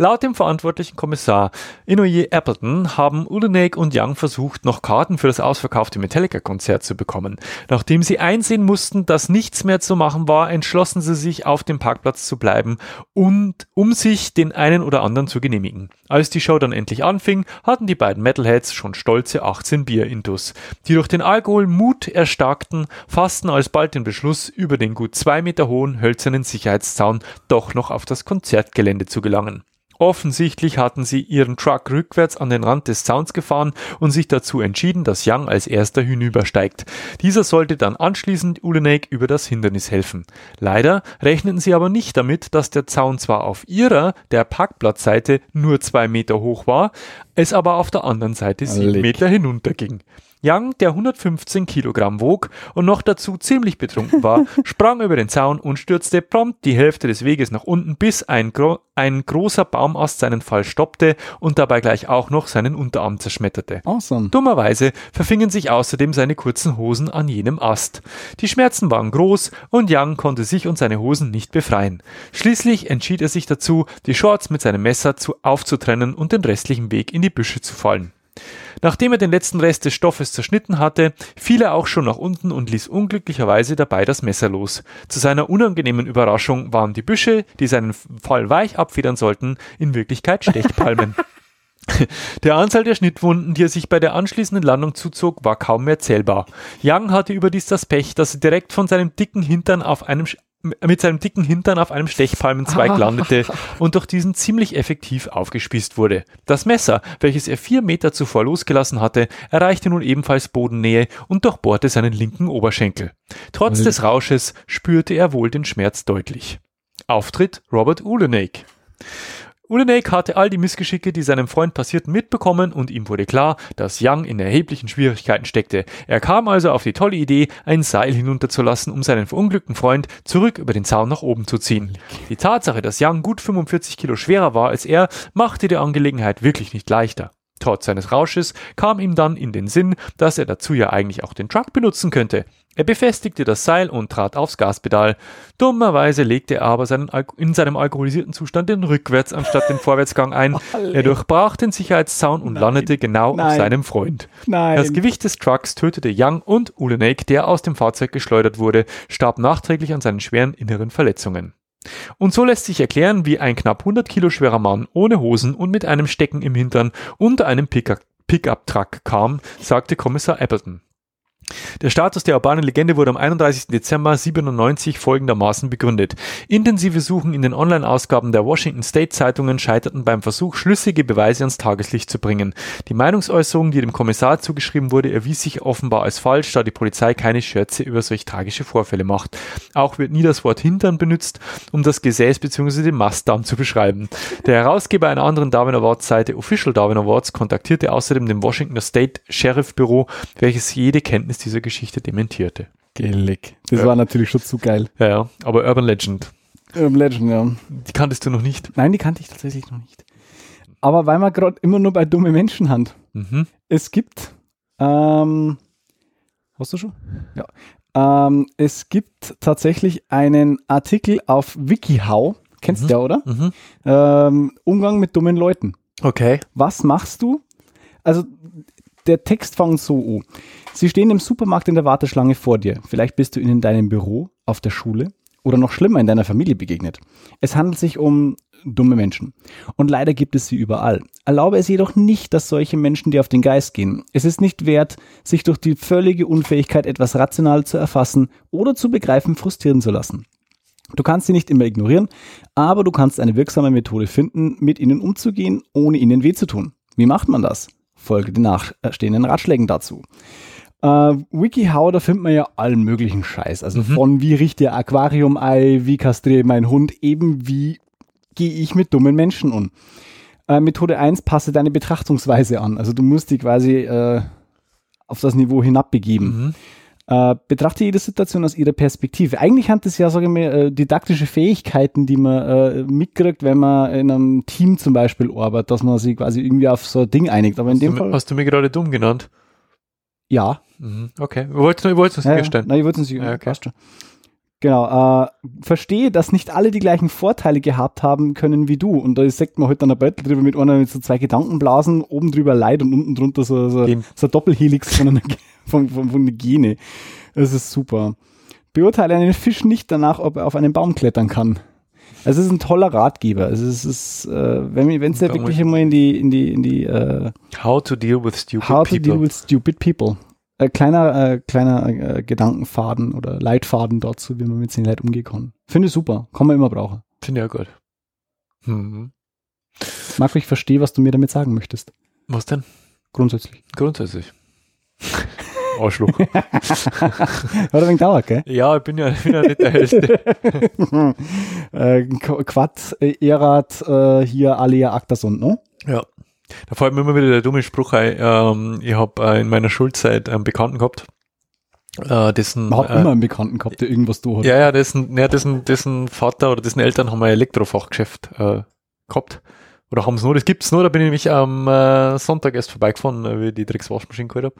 Laut dem verantwortlichen Kommissar Inoye Appleton haben Ulenek und Young versucht, noch Karten für das ausverkaufte Metallica-Konzert zu bekommen. Nachdem sie einsehen mussten, dass nichts mehr zu machen war, entschlossen sie sich, auf dem Parkplatz zu bleiben und um sich den einen oder anderen zu genehmigen. Als die Show dann endlich anfing, hatten die beiden Metalheads schon stolze 18 Bier intus. Die durch den Alkohol Mut erstarkten, fassten alsbald den Beschluss, über den gut zwei Meter hohen hölzernen Sicherheitszaun doch noch auf das Konzertgelände zu gelangen. Offensichtlich hatten sie ihren Truck rückwärts an den Rand des Zauns gefahren und sich dazu entschieden, dass Young als erster hinübersteigt. Dieser sollte dann anschließend Ulenek über das Hindernis helfen. Leider rechneten sie aber nicht damit, dass der Zaun zwar auf ihrer, der Parkplatzseite, nur zwei Meter hoch war, es aber auf der anderen Seite sieben. Meter hinunterging. Young, der 115 Kilogramm wog und noch dazu ziemlich betrunken war, sprang über den Zaun und stürzte prompt die Hälfte des Weges nach unten, bis ein, gro ein großer Baumast seinen Fall stoppte und dabei gleich auch noch seinen Unterarm zerschmetterte. Awesome. Dummerweise verfingen sich außerdem seine kurzen Hosen an jenem Ast. Die Schmerzen waren groß und Young konnte sich und seine Hosen nicht befreien. Schließlich entschied er sich dazu, die Shorts mit seinem Messer zu aufzutrennen und den restlichen Weg in die Büsche zu fallen. Nachdem er den letzten Rest des Stoffes zerschnitten hatte, fiel er auch schon nach unten und ließ unglücklicherweise dabei das Messer los. Zu seiner unangenehmen Überraschung waren die Büsche, die seinen Fall weich abfedern sollten, in Wirklichkeit Stechpalmen. Der Anzahl der Schnittwunden, die er sich bei der anschließenden Landung zuzog, war kaum mehr zählbar. Young hatte überdies das Pech, dass er direkt von seinem dicken Hintern auf einem mit seinem dicken Hintern auf einem Stechpalmenzweig landete und durch diesen ziemlich effektiv aufgespießt wurde. Das Messer, welches er vier Meter zuvor losgelassen hatte, erreichte nun ebenfalls Bodennähe und durchbohrte seinen linken Oberschenkel. Trotz des Rausches spürte er wohl den Schmerz deutlich. Auftritt Robert Ulenek. Ulenek hatte all die Missgeschicke, die seinem Freund passierten, mitbekommen und ihm wurde klar, dass Young in erheblichen Schwierigkeiten steckte. Er kam also auf die tolle Idee, ein Seil hinunterzulassen, um seinen verunglückten Freund zurück über den Zaun nach oben zu ziehen. Die Tatsache, dass Young gut 45 Kilo schwerer war als er, machte die Angelegenheit wirklich nicht leichter. Trotz seines Rausches kam ihm dann in den Sinn, dass er dazu ja eigentlich auch den Truck benutzen könnte. Er befestigte das Seil und trat aufs Gaspedal. Dummerweise legte er aber seinen, in seinem alkoholisierten Zustand den Rückwärts anstatt den Vorwärtsgang ein. Er durchbrach den Sicherheitszaun und landete genau auf Nein. seinem Freund. Nein. Das Gewicht des Trucks tötete Young und Ulenek, der aus dem Fahrzeug geschleudert wurde, starb nachträglich an seinen schweren inneren Verletzungen. Und so lässt sich erklären, wie ein knapp 100 Kilo schwerer Mann ohne Hosen und mit einem Stecken im Hintern unter einem Pickup- Pickup-Truck kam, sagte Kommissar Appleton. Der Status der urbanen Legende wurde am 31. Dezember 97 folgendermaßen begründet. Intensive Suchen in den Online-Ausgaben der Washington State Zeitungen scheiterten beim Versuch, schlüssige Beweise ans Tageslicht zu bringen. Die Meinungsäußerung, die dem Kommissar zugeschrieben wurde, erwies sich offenbar als falsch, da die Polizei keine Scherze über solch tragische Vorfälle macht. Auch wird nie das Wort Hintern benutzt, um das Gesäß bzw. den Mastdarm zu beschreiben. Der Herausgeber einer anderen Darwin Awards Seite Official Darwin Awards kontaktierte außerdem dem Washington State Sheriff Büro, welches jede Kenntnis dieser Geschichte dementierte. Gillig. Das Ja. war natürlich schon zu geil. Ja, ja, aber Urban Legend, Urban Legend, ja. die kanntest du noch nicht. Nein, die kannte ich tatsächlich noch nicht. Aber weil wir gerade immer nur bei dumme Menschen haben. Mhm. Es gibt, ähm, hast du schon? Ja. Ähm, es gibt tatsächlich einen Artikel auf WikiHow, kennst du ja, oder? Mhm. Ähm, Umgang mit dummen Leuten. Okay. Was machst du? Also, der Text fängt so an. Sie stehen im Supermarkt in der Warteschlange vor dir. Vielleicht bist du ihnen in deinem Büro, auf der Schule oder noch schlimmer in deiner Familie begegnet. Es handelt sich um dumme Menschen. Und leider gibt es sie überall. Erlaube es jedoch nicht, dass solche Menschen dir auf den Geist gehen. Es ist nicht wert, sich durch die völlige Unfähigkeit, etwas rational zu erfassen oder zu begreifen, frustrieren zu lassen. Du kannst sie nicht immer ignorieren, aber du kannst eine wirksame Methode finden, mit ihnen umzugehen, ohne ihnen weh zu tun. Wie macht man das? Folge den nachstehenden Ratschlägen dazu. Äh, WikiHow, da findet man ja allen möglichen Scheiß. Also von wie riecht ihr Aquarium-Ei, wie kastriere ich meinen Hund, eben wie gehe ich mit dummen Menschen um. Äh, Methode 1, passe deine Betrachtungsweise an. Also du musst die quasi äh, auf das Niveau hinabbegeben. Mhm. Äh, betrachte jede Situation aus ihrer Perspektive. Eigentlich hat es ja, sage ich mal, äh, didaktische Fähigkeiten, die man äh, mitkriegt, wenn man in einem Team zum Beispiel arbeitet, dass man sich quasi irgendwie auf so ein Ding einigt. Aber in Hast, dem du, Fall, hast du mir gerade dumm genannt? ja. Mhm. Okay. Ich wollte ich wollte es Ja, ja. sicherstellen. Nein, ich würde es nicht. Ja, okay. Genau. Äh, verstehe, dass nicht alle die gleichen Vorteile gehabt haben können wie du. Und da sagt man halt dann ein Beutel drüber mit einer mit so zwei Gedankenblasen, oben drüber Leid und unten drunter so, so, so ein Doppelhelix von einer, von, von, von einer Gene. Das ist super. Beurteile einen Fisch nicht danach, ob er auf einen Baum klettern kann. Also es ist ein toller Ratgeber. Also es ist, äh, wenn wenn es ja wirklich einmal in die, in die, in die äh, How to deal with stupid How to people. deal with stupid people. Äh, kleiner äh, kleiner äh, Gedankenfaden oder Leitfaden dazu, wie man mit den Leuten umgehen kann. Finde ich super. Kann man immer brauchen. Finde ich ja gut. Mhm. Marco, ich verstehe, was du mir damit sagen möchtest. Was denn? Grundsätzlich. Grundsätzlich. Arschloch. Hat ein wenig dauert, gell? ja, ich bin ja, bin ja nicht der Hellste. äh, Qu- Quad, äh, Erat, äh, hier Alia Actasund, ne? Ja. Da fällt mir immer wieder der dumme Spruch ein. Ähm, ich habe äh, in meiner Schulzeit einen Bekannten gehabt, äh, dessen, Man hat äh, immer einen Bekannten gehabt, der irgendwas da hat. ja, ja, dessen, ja, dessen, dessen Vater oder dessen Eltern haben ein Elektrofachgeschäft äh, gehabt. Oder haben es nur, das gibt's nur, da bin ich nämlich am äh, Sonntag erst vorbeigefahren, äh, wie ich die Dreckswaschmaschine geholt habe.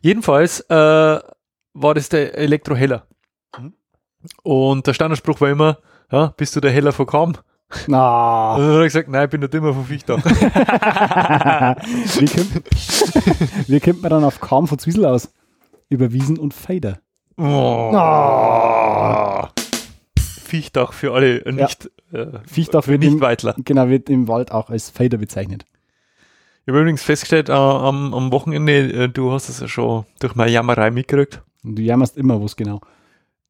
Jedenfalls äh, war das der Elektroheller. Mhm. Und der Standardspruch war immer, ja, bist du der Heller von Kam? Na, Und dann hat er gesagt, nein, ich bin der Dimmer von Fichtach. wie, kommt, wie kommt man dann auf Kam von Zwiesel aus? Über Wiesen und Fader. oh. Viechtach für alle äh, nicht, äh, Viechtach für wird nicht im- Weitler. Genau, wird im Wald auch als Fader bezeichnet. Ich habe übrigens festgestellt, äh, am, am Wochenende, äh, du hast es ja schon durch meine Jammerei mitgekriegt. Und du jammerst immer, was genau.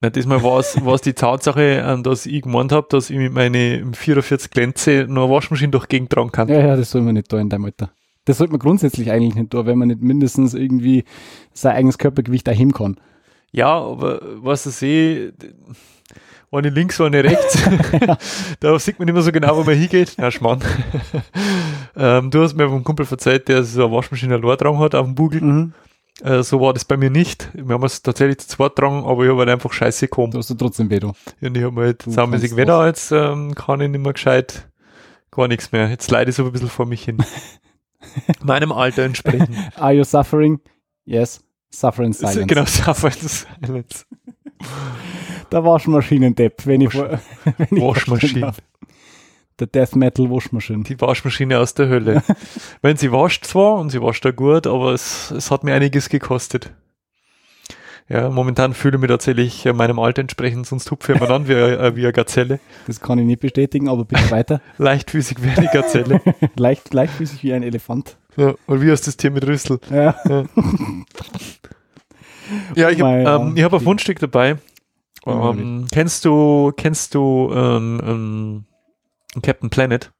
Na, diesmal war es die Tatsache, dass ich gemeint habe, dass ich mit meinen 44 Glänze noch eine Waschmaschine durch Gegend tragen kann. Ja, ja, das soll man nicht tun in deinem Alter. Das sollte man grundsätzlich eigentlich nicht tun, wenn man nicht mindestens irgendwie sein eigenes Körpergewicht erheben kann. Ja, aber was ich sehe, eine links, eine rechts, da sieht man immer so genau, wo man hingeht. Na, Schmarrn. ähm, du hast mir vom Kumpel erzählt, der so eine Waschmaschine allein dran hat auf dem Bugel. Mhm. Äh, so war das bei mir nicht. Wir haben es tatsächlich zu zweit dran, aber ich habe halt einfach scheiße gekommen. Du hast du trotzdem weh, du. Und ich habe halt saumäßig Wetter, jetzt ähm, kann ich nicht mehr gescheit gar nichts mehr. Jetzt leide ich so ein bisschen vor mich hin. Meinem Alter entsprechend. Are you suffering? Yes. Suffer in silence. genau, Suffer in Silence. Der Waschmaschinendepp, wenn wenn ich Waschmaschine. Der Death Metal Waschmaschine. Die Waschmaschine aus der Hölle. Wenn sie wascht zwar und sie wascht da gut, aber es, es hat mir einiges gekostet. Ja, momentan fühle ich mich tatsächlich äh, meinem Alter entsprechend, sonst hupfe ich mir an wie, äh, wie eine Gazelle. Das kann ich nicht bestätigen, aber bitte weiter. Leichtfüßig wie eine Gazelle. Leicht, leichtfüßig wie ein Elefant. ja, und wie heißt das Tier mit Rüssel? Ja. Ja, ich habe ähm, ich hab ein. Fundstück dabei. Ähm, kennst du, kennst du ähm, ähm, Captain Planet?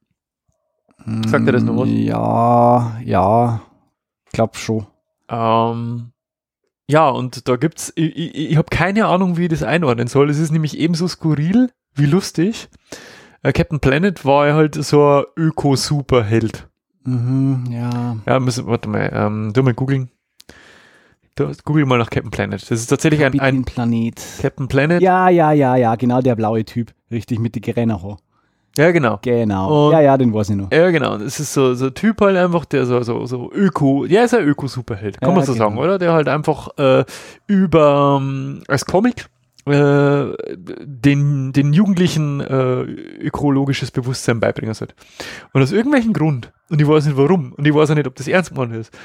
Sagt dir das noch was? Ja, ja. Glaub schon. Ähm, ja, und da gibt's, ich, ich, ich habe keine Ahnung, wie ich das einordnen soll. Es ist nämlich ebenso skurril wie lustig. Äh, Captain Planet war ja halt so ein Öko-Superheld. Mhm, ja. Ja, müssen, warte mal, ähm, du mal googeln. Google mal nach Captain Planet. Das ist tatsächlich ein, ein Planet. Captain Planet. Ja, ja, ja, ja, genau der blaue Typ. Richtig, mit den Gerennerhaar. Ja genau. Genau. Und- ja, ja, den weiß ich noch. Ja, genau. Das ist so, so ein Typ halt einfach, der so, so, so Öko, der ist ein Öko-Superheld, kann Ja, man so genau. sagen, oder? Der halt einfach äh, über, ähm, als Comic, äh, den, den Jugendlichen äh, ökologisches Bewusstsein beibringen soll. Und aus irgendwelchen Grund, und ich weiß nicht warum, und ich weiß auch nicht, ob das ernst gemeint ist,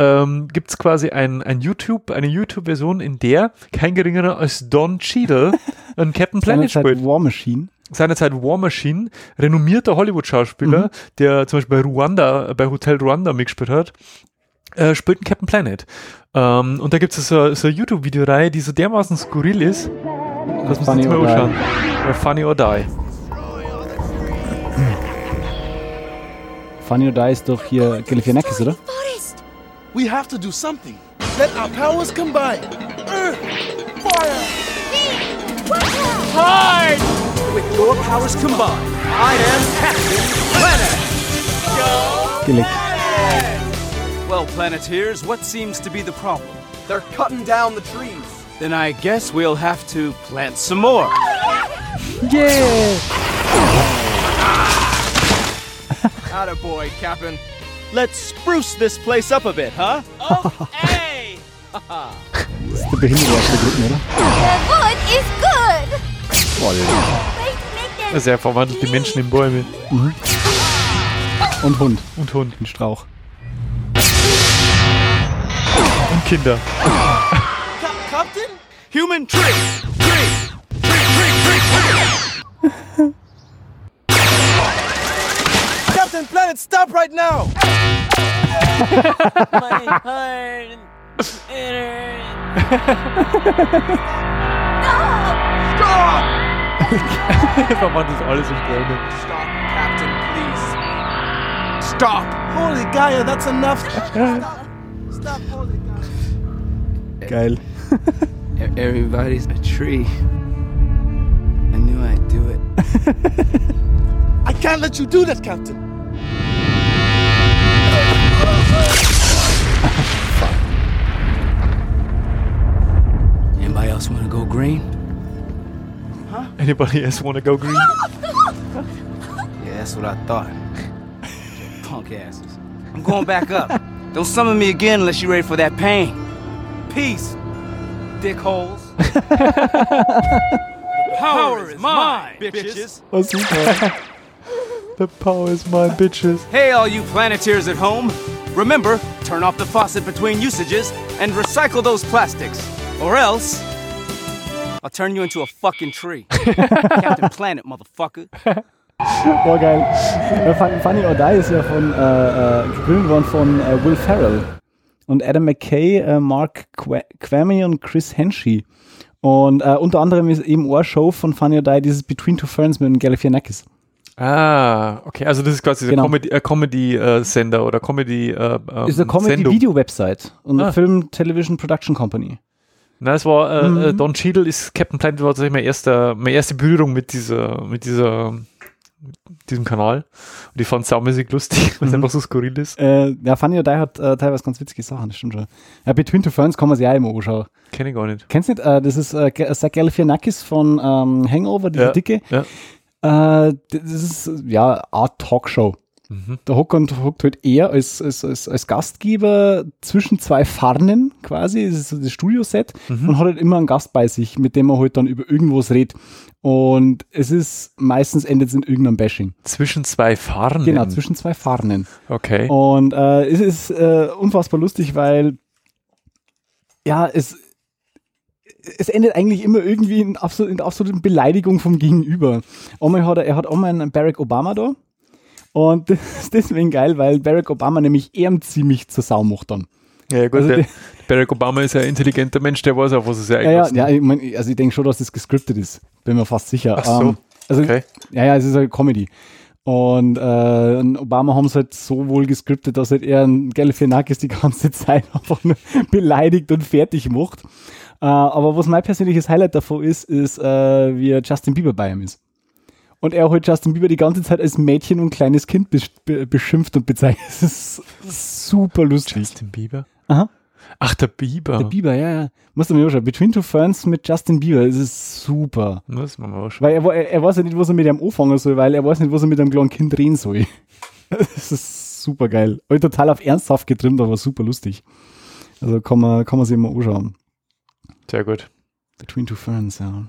ähm, gibt es quasi ein, ein YouTube, eine YouTube-Version, in der kein geringerer als Don Cheadle einen Captain Planet spielt War Machine. Seinerzeit War Machine, renommierter Hollywood-Schauspieler, Mhm. der zum Beispiel bei Ruanda, bei Hotel Ruanda mitgespielt hat, äh, spielt einen Captain Planet. Ähm, und da gibt es so, so eine YouTube-Videoreihe, die so dermaßen skurril ist. Lass uns Funny jetzt mal or die. anschauen. Äh, Funny or Die. Funny or Die ist doch hier Galifianakis, oder? Forest. We have to do something. Let our powers combine. Earth, fire. Hide! With your powers combined, I am Captain Planet! Geleckt. Well, Planeteers, what seems to be the problem? They're cutting down the trees. Then I guess we'll have to plant some more. Yeah! Attaboy, Captain. Let's spruce this place up a bit, huh? Okay! Das ist der Behinderte auf der Gruppe, oder? The wood is good. Voll. Also er verwandelt die Menschen in Bäume Und Hund. und Hund Ein Strauch. und Kinder. Cap- Captain? Human! Tree! Tree, tree, tree, tree! Captain Planet, stop right now! Er verwandelt alles in Bäume. Stop, Captain, please. Stop! Holy Gaia, that's enough. Stop. Stop, holy Gaia. Geil. Everybody's a tree. I knew I'd do it. I can't let you do that, Captain. Anybody else want to go green? Uh-huh. Anybody else wanna go green? Yeah, that's what I thought. Punk asses. I'm going back up. Don't summon me again unless you're ready for that pain. Peace, dickholes. Power is mine, bitches. Oh, super. The power is mine, bitches. Hey, all you Planeteers at home. Remember, turn off the faucet between usages and recycle those plastics. Or else, I'll turn you into a fucking tree. Captain Planet, motherfucker. Boah, geil. Fun- Funny or Die ist ja von, äh, äh, gegründet worden von äh, Will Ferrell. Und Adam McKay, äh, Mark Qua- Quamey und Chris Henshey. Und äh, unter anderem ist eben eine Show von Funny or Die dieses Between Two Ferns mit Galifianakis. Ah, okay. Also das ist quasi der Genau. Comedy, äh, Comedy äh, Sender oder Comedy äh, ähm, Ist eine Sendung. Comedy-Video-Website und eine Ah. Film Television Production Company. Na, es war äh, Mhm. äh, Don Cheadle ist Captain Planet war tatsächlich meine erste, meine erste Berührung mit dieser, mit dieser, mit diesem Kanal. Und ich fand es saumäßig lustig, weil es Mhm. einfach so skurril ist. Äh, ja, Funny or Die hat äh, teilweise ganz witzige Sachen, das stimmt schon. Ja, Between Two Ferns kann man sich auch immer anschauen. Kenne ich gar nicht. Kennst du nicht? Äh, das ist äh, Ga- Zach Galifianakis von ähm, Hangover, dieser Ja, Dicke. ja. Äh, das ist ja Art Talkshow. Mhm. Da hockt, hockt halt er als, als, als, als Gastgeber zwischen zwei Farnen quasi, das ist so das Studioset Mhm. und hat halt immer einen Gast bei sich, mit dem er halt dann über irgendwas redet. Und es ist meistens endet es in irgendeinem Bashing. Zwischen zwei Farnen. Genau, zwischen zwei Farnen. Okay. Und äh, es ist äh, unfassbar lustig, weil ja, es, es endet eigentlich immer irgendwie in, absolut, in der absoluten Beleidigung vom Gegenüber. Einmal hat er, er hat einmal einen Barack Obama da. Und das ist deswegen geil, weil Barack Obama nämlich eher ziemlich zur Sau macht dann. Ja, gut, also der, Barack Obama ist ja ein intelligenter Mensch, der weiß auch, was er sich Ja, ja, eingelassen ja hat. ich mein, also ich denke schon, dass das gescriptet ist. Bin mir fast sicher. Ach so, Ähm, also, okay. Ja, ja, es ist eine Comedy. Und äh, Obama haben es halt so wohl gescriptet, dass halt er einen Galifianakis die ganze Zeit einfach nur beleidigt und fertig macht. Äh, aber was mein persönliches Highlight davon ist, ist, äh, wie Justin Bieber bei ihm ist. Und er halt Justin Bieber die ganze Zeit als Mädchen und kleines Kind besch be beschimpft und bezeichnet. Das ist super lustig. Justin Bieber? Aha. Ach, der Bieber. Der Bieber, ja, ja. Musst du mir anschauen. Between Two Ferns mit Justin Bieber, das ist super. Muss man mal schauen. Weil er, er, er weiß ja nicht, was er mit ihm anfangen soll, weil er weiß nicht, was er mit einem kleinen Kind drehen soll. Das ist super geil. Und total auf ernsthaft getrimmt, aber super lustig. Also kann man, kann man sich mal anschauen. Sehr gut. Between Two Ferns, ja.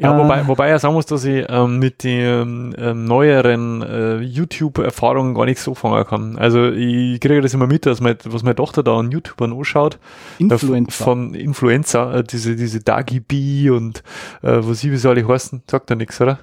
Ja, Äh. wobei, wobei er sagen muss, dass ich ähm, mit den ähm, neueren äh, YouTube-Erfahrungen gar nicht so fangen kann. Also ich kriege das immer mit, dass mein, was meine Tochter da an YouTubern anschaut. Äh, Influencer. Von Influencer, äh, diese, diese Dagi B und äh, was ich wie soll ich heißen, sagt er nichts, oder?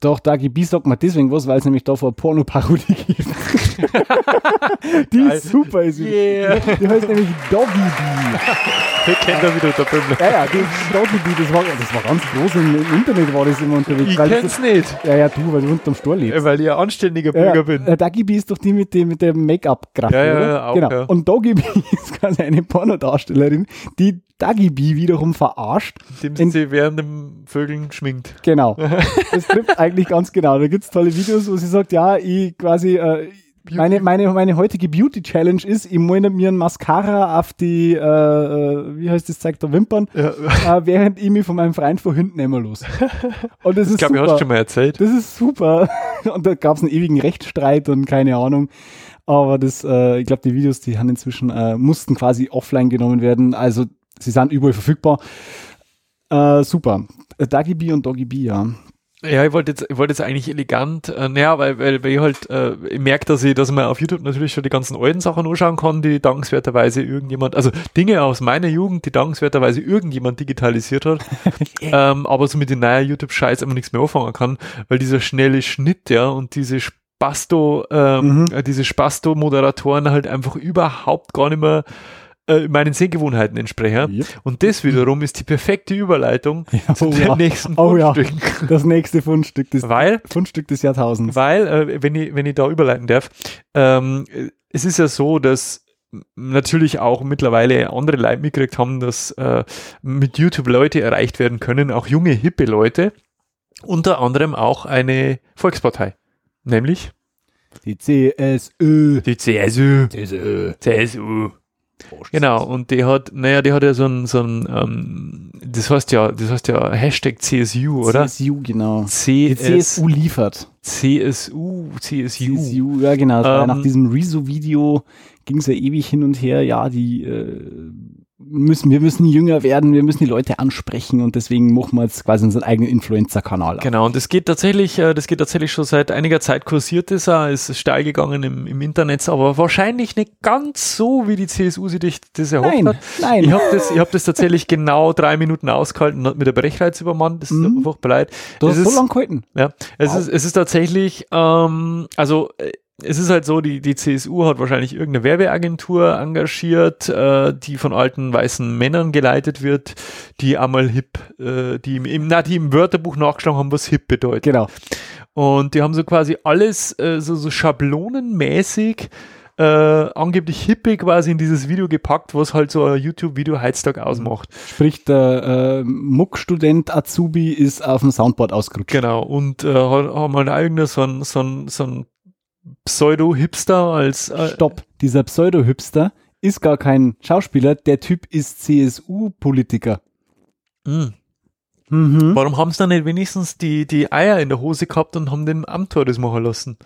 Doch, Dagi B sagt man deswegen was, weil es nämlich da vor Pornoparodie gibt. die ist super. Ist Yeah. Die heißt nämlich Doggy B. Ich kennt er wieder der Bömmler. Ja, ja, die Doggy B, das war, das war ganz groß im, im Internet, war das immer unterwegs. Ich kenn's das, nicht, ja, ja, du, weil du unterm Stor lebst. äh, weil ich ein anständiger Ja, Bürger bin. Äh, Dagi B ist doch die mit dem, mit dem Make-up-Kraft, Ja, ja, ja, auch, genau. ja. Und Doggy B ist quasi eine Pornodarstellerin, die Dagi B wiederum verarscht. Dem in- sie während dem Vögeln schminkt. Genau. Das trifft eigentlich ganz genau. Da gibt's tolle Videos, wo sie sagt, ja, ich quasi, äh, meine, meine, meine heutige Beauty-Challenge ist, ich male mir ein Mascara auf die, äh, äh, wie heißt das, zeigt der Wimpern, Ja. äh, während ich mich von meinem Freund von hinten immer los. Und das ist Ich glaube, ich super. hast schon mal erzählt. Das ist super. Und da gab es einen ewigen Rechtsstreit und keine Ahnung. Aber das, äh, ich glaube, die Videos, die haben inzwischen, äh, mussten quasi offline genommen werden. Also sie sind überall verfügbar. Äh, super. Dagi B und Doggy B, ja. Ja, ich wollte jetzt, ich wollte jetzt eigentlich elegant, äh, naja, weil, weil, weil ich halt, äh, ich merke, dass ich, dass man auf YouTube natürlich schon die ganzen alten Sachen anschauen kann, die dankenswerterweise irgendjemand, also Dinge aus meiner Jugend, die dankenswerterweise irgendjemand digitalisiert hat, ähm, aber so mit den neuen YouTube-Scheiß immer nichts mehr anfangen kann, weil dieser schnelle Schnitt, ja, und diese Spasto, ähm, Mhm. äh, diese Spasto-Moderatoren halt einfach überhaupt gar nicht mehr äh, meinen Sehgewohnheiten entsprechen. Yep. Und das wiederum ist die perfekte Überleitung zu oh den ja. nächsten Oh ja. Fundstücken. Das nächste Fundstück des, Weil Fundstück des Jahrtausends. weil, äh, wenn, ich, wenn ich da überleiten darf, ähm, äh, es ist ja so, dass natürlich auch mittlerweile andere Leute mitgekriegt haben, dass äh, mit YouTube Leute erreicht werden können, auch junge, hippe Leute, unter anderem auch eine Volkspartei, nämlich Die CSU. Die CSU. CSU. CSU. Genau, und die hat, naja, die hat ja so ein, so ein ähm, das heißt ja, das heißt ja Hashtag CSU, oder? CSU, genau. Die CS, CSU liefert. CSU, CSU. CSU, ja genau. Ähm, nach diesem Rezo-Video ging es ja ewig hin und her. Ja, die äh, müssen, wir müssen jünger werden, wir müssen die Leute ansprechen und deswegen machen wir jetzt quasi unseren eigenen Influencer-Kanal. Genau, und das geht tatsächlich, äh, das geht tatsächlich schon seit einiger Zeit kursiert ist, er ist steil gegangen im, im Internet, aber wahrscheinlich nicht ganz so, wie die CSU sich das- erhofft Nein, hat. nein. Ich habe das, ich hab das tatsächlich genau drei Minuten ausgehalten und hat mir der Brechreiz übermannt, das ist Mhm. einfach leid. Du Es hast so ist- lange gehalten. Ja, es Wow. ist, es ist tatsächlich, ähm, also äh, es ist halt so, die, die CSU hat wahrscheinlich irgendeine Werbeagentur engagiert, äh, die von alten weißen Männern geleitet wird, die einmal hip, äh, die im, im, na, die im Wörterbuch nachgeschlagen haben, was hip bedeutet. Genau. Und die haben so quasi alles äh, so, so schablonenmäßig äh, angeblich hippie quasi in dieses Video gepackt, was halt so ein YouTube-Video Heiztag ausmacht. Sprich, der äh, Muck-Student Azubi ist auf dem Soundboard ausgerutscht. Genau, und äh, haben halt irgendeinen so ein, so ein, so ein Pseudo-Hipster als äh, Stopp. Dieser Pseudo-Hipster ist gar kein Schauspieler, der Typ ist CSU-Politiker. mh. Mhm. Warum haben sie dann nicht wenigstens die, die Eier in der Hose gehabt und haben den das machen lassen?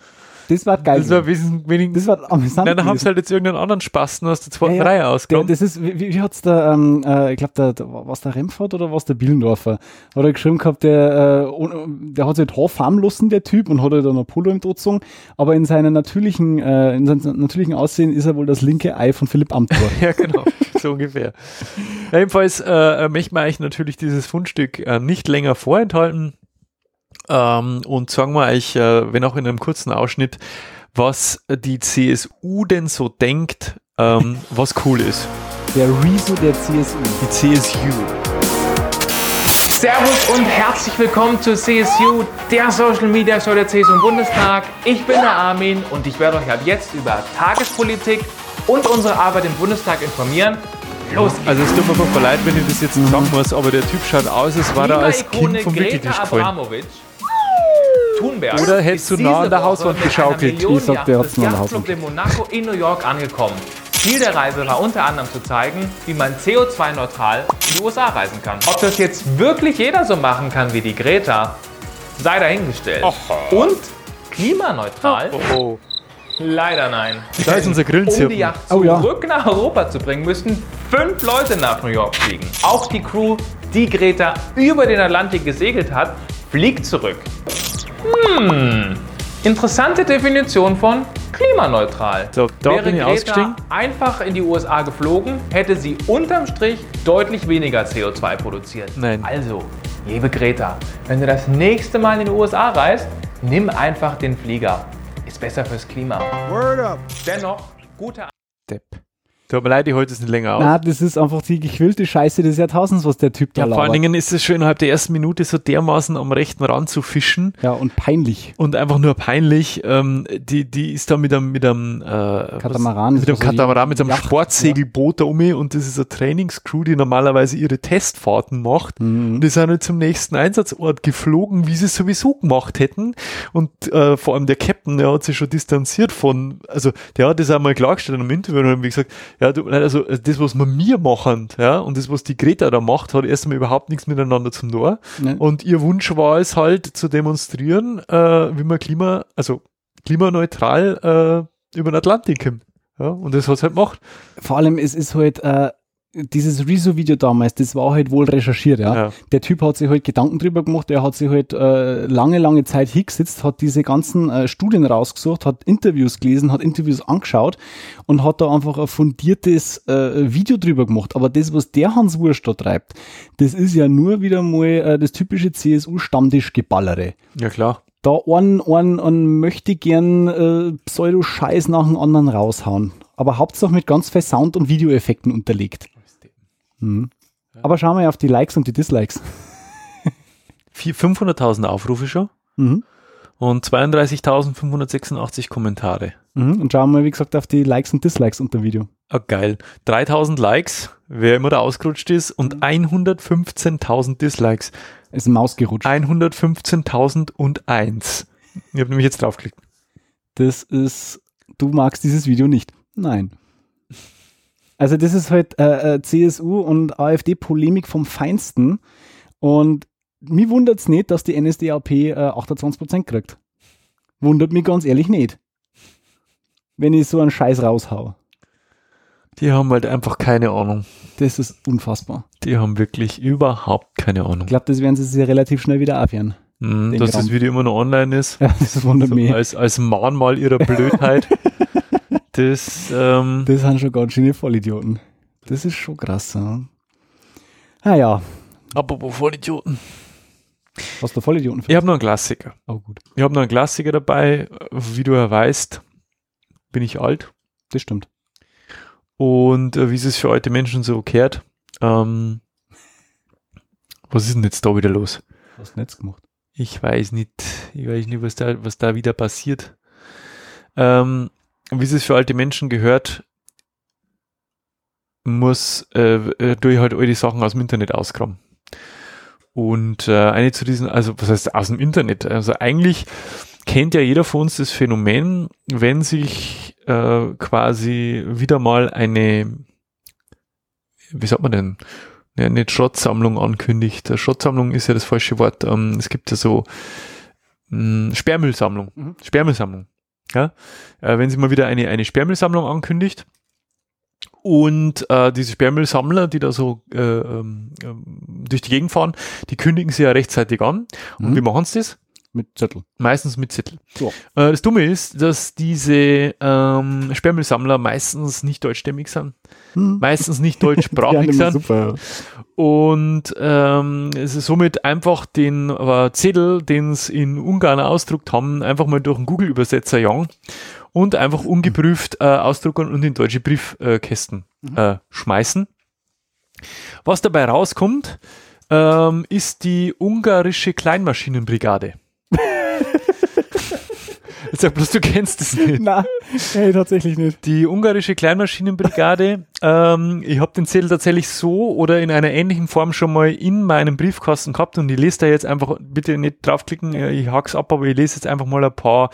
Das war geil. Das war wesentlich wenigstens. das war amüsant. Nein, dann haben sie halt jetzt irgendeinen anderen Spasten aus der zweiten Ja, ja. Reihe Der, ausgenommen. das ist, wie, wie hat's der, ähm, äh, ich glaube, der, der, was der Remford oder was der Billendorfer, hat er geschrieben gehabt, der, äh, der hat sich halt Haarfarben lassen, der Typ, und hat halt dann Polo im gezogen, aber in seiner natürlichen, äh, in seinem natürlichen Aussehen ist er wohl das linke Ei von Philipp Amthor. Ja, genau, so ungefähr. Jedenfalls äh, möchten wir euch natürlich dieses Fundstück äh, nicht länger vorenthalten ähm, und sagen wir euch, äh, wenn auch in einem kurzen Ausschnitt, was die CSU denn so denkt, ähm, was cool ist. Der Rezo der CSU. Die CSU. Servus und herzlich willkommen zur CSU, der Social Media Show der CSU im Bundestag. Ich bin der Armin und ich werde euch ab jetzt über Tagespolitik und unsere Arbeit im Bundestag informieren. Los geht's. Also es tut mir furchtbar leid, wenn ich das jetzt sagen muss, aber der Typ schaut aus, als war er als Kind vom Greta Wickeltisch gefallen. Thunberg Oder hättest du nah an der Hauswand geschaukelt? Ich sag, der an der Yachtclub in Monaco in New York angekommen. Ziel der Reise war unter anderem zu zeigen, wie man CO2-neutral in die USA reisen kann. Ob das jetzt wirklich jeder so machen kann wie die Greta, sei dahingestellt. Und klimaneutral? Oh, oh. Leider nein. Da ist unser Um die Grillenzirpen. Yacht Oh ja. zurück nach Europa zu bringen, müssten fünf Leute nach New York fliegen. Auch die Crew, die Greta über den Atlantik gesegelt hat, fliegt zurück. Hm, interessante Definition von klimaneutral. So, da Wäre bin ich Greta ausgestiegen. einfach in die USA geflogen, hätte sie unterm Strich deutlich weniger CO2 produziert. Nein. Also, liebe Greta, wenn du das nächste Mal in die USA reist, nimm einfach den Flieger. Ist besser fürs Klima. Word up. Dennoch, gute Depp. Tut mir leid, ich halte es nicht länger aus. Na, das ist einfach die gequillte Scheiße des Jahrtausends, was der Typ da Ja, vor allen. Dingen ist es schon innerhalb der ersten Minute so dermaßen am rechten Rand zu fischen Ja, und peinlich. und einfach nur peinlich. Ähm, die, die ist da mit einem, mit einem, äh, Katamaran was, mit einem also Katamaran, mit einem Yacht, Sportsegelboot da um und das ist eine Trainingscrew, die normalerweise ihre Testfahrten macht. Mhm. Und die sind halt zum nächsten Einsatzort geflogen, wie sie es sowieso gemacht hätten. Und äh, vor allem der Captain, der hat sich schon distanziert von, also der hat das einmal klargestellt im Interview und hat wie gesagt, ja, du, also das, was wir mir machen, ja, und das, was die Greta da macht, hat erstmal überhaupt nichts miteinander zum tun. Ne? Und ihr Wunsch war es halt zu demonstrieren, äh, wie man Klima, also klimaneutral äh, über den Atlantik kommt. Ja, und das hat es halt gemacht. Vor allem, es ist halt, äh, dieses Rezo-Video damals, das war halt wohl recherchiert, ja. Ja. Der Typ hat sich halt Gedanken drüber gemacht, er hat sich halt äh, lange, lange Zeit hingesetzt, hat diese ganzen äh, Studien rausgesucht, hat Interviews gelesen, hat Interviews angeschaut und hat da einfach ein fundiertes äh, Video drüber gemacht. Aber das, was der Hans Wurst da treibt, das ist ja nur wieder mal äh, das typische CSU-Stammtischgeballere. Ja, klar. Da einen, einen, einen möchte gern äh, Pseudo-Scheiß nach dem anderen raushauen. Aber Hauptsache mit ganz viel Sound- und Videoeffekten unterlegt. Mhm. Aber schauen wir auf die Likes und die Dislikes. Vier- 500.000 Aufrufe schon Mhm. und 32.586 Kommentare. Mhm. Und schauen wir, wie gesagt, auf die Likes und Dislikes unter dem Video. Ah, geil. 3000 Likes, wer immer da ausgerutscht ist, und 115.000 Dislikes. Ist Maus gerutscht. 115.001. Ich habe nämlich jetzt draufgeklickt. Das ist, du magst dieses Video nicht. Nein. Also das ist halt äh, äh, CSU und AfD-Polemik vom Feinsten. Und mich wundert es nicht, dass die NSDAP äh, 28% kriegt. Wundert mich ganz ehrlich nicht. Wenn ich so einen Scheiß raushau. Die haben halt einfach keine Ahnung. Das ist unfassbar. Die haben wirklich überhaupt keine Ahnung. Ich glaube, das werden sie sich relativ schnell wieder. Mhm, den dass Gramm. das Video immer noch online ist. Ja, das wundert So mich. als, als Mahnmal ihrer Blödheit. das, ähm, Das sind schon ganz schöne Vollidioten. Das ist schon krass. Ja. Naja, apropos Vollidioten. was der Vollidioten für Ich habe noch einen Klassiker. Oh, gut. Ich habe noch einen Klassiker dabei. Wie du ja weißt, bin ich alt. Das stimmt. Und äh, wie es es für alte Menschen so kehrt. Ähm, was ist denn jetzt da wieder los? Hast du Netz gemacht. Ich weiß nicht, ich weiß nicht, was da, was da wieder passiert. Ähm, wie es für alte Menschen gehört, muss, äh, äh, tue ich halt all die Sachen aus dem Internet auskramen. Und äh, eine zu diesen, also was heißt aus dem Internet? Also eigentlich kennt ja jeder von uns das Phänomen, wenn sich äh, quasi wieder mal eine, wie sagt man denn, ja, nicht Schrottsammlung ankündigt. Schrottsammlung ist ja das falsche Wort. Ähm, es gibt ja so mh, Sperrmüllsammlung. Mhm. Sperrmüllsammlung. Ja? Äh, wenn sie mal wieder eine, eine Sperrmüllsammlung ankündigt und äh, diese Sperrmüllsammler, die da so äh, ähm, ähm, durch die Gegend fahren, die kündigen sie ja rechtzeitig an. Und Mhm. wie machen sie das? Mit Zettel. Meistens mit Zettel. So. Äh, das Dumme ist, dass diese ähm, Sperrmüllsammler meistens nicht deutschstämmig sind, Hm. meistens nicht Ja, deutschsprachig sind super. und ähm, es ist somit einfach den äh, Zettel, den sie in Ungarn ausdruckt haben, einfach mal durch einen Google-Übersetzer jagen und einfach ungeprüft äh, ausdrucken und in deutsche Briefkästen äh, schmeißen. Was dabei rauskommt, ähm, ist die ungarische Kleinmaschinenbrigade. Jetzt sag bloß, du kennst es nicht. Nein, hey, tatsächlich nicht. Die ungarische Kleinmaschinenbrigade, ähm, ich habe den Zettel tatsächlich so oder in einer ähnlichen Form schon mal in meinem Briefkasten gehabt und ich lese da jetzt einfach, bitte nicht draufklicken, äh, ich hack's ab, aber ich lese jetzt einfach mal ein paar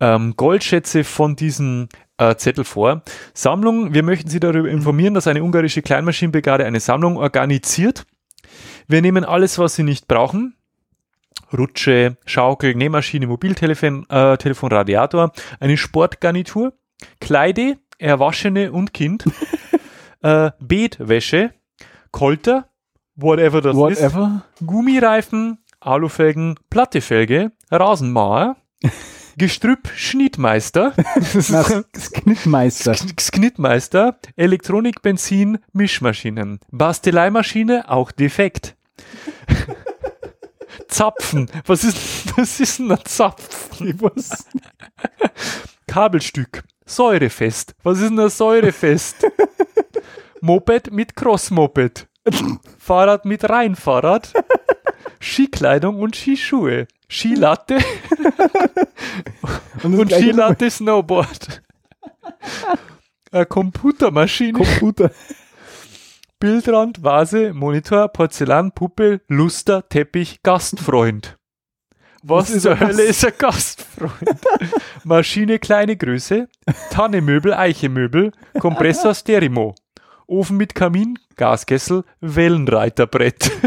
ähm, Goldschätze von diesem äh, Zettel vor. Sammlung, wir möchten Sie darüber informieren, dass eine ungarische Kleinmaschinenbrigade eine Sammlung organisiert. Wir nehmen alles, was Sie nicht brauchen. Rutsche, Schaukel, Nähmaschine, Mobiltelefon, äh, Telefon, Radiator, eine Sportgarnitur, Kleide, Erwaschene und Kind, äh, Beetwäsche, Kolter, whatever das ist, Whatever. Gummireifen, Alufelgen, Plattefelge, Rasenmäher, Gestrüpp, Schnittmeister. Sknittmeister, Elektronik, Benzin, Mischmaschinen, Basteleimaschine, auch defekt. Zapfen, was ist, was ist denn ein Zapfen? Ich weiß. Kabelstück, Säurefest, was ist denn ein Säurefest? Moped mit Crossmoped, Fahrrad mit Reinfahrrad, Skikleidung und Skischuhe, Skilatte Und, und Skilatte Snowboard. Eine Computermaschine, Computer. Bildrand, Vase, Monitor, Porzellan, Puppe, Luster, Teppich, Gastfreund. Was, Was ist zur Hölle ist ein Gastfreund? Maschine kleine Größe, Tannemöbel, Eichemöbel, Kompressor, Sterimo, Ofen mit Kamin, Gaskessel, Wellenreiterbrett.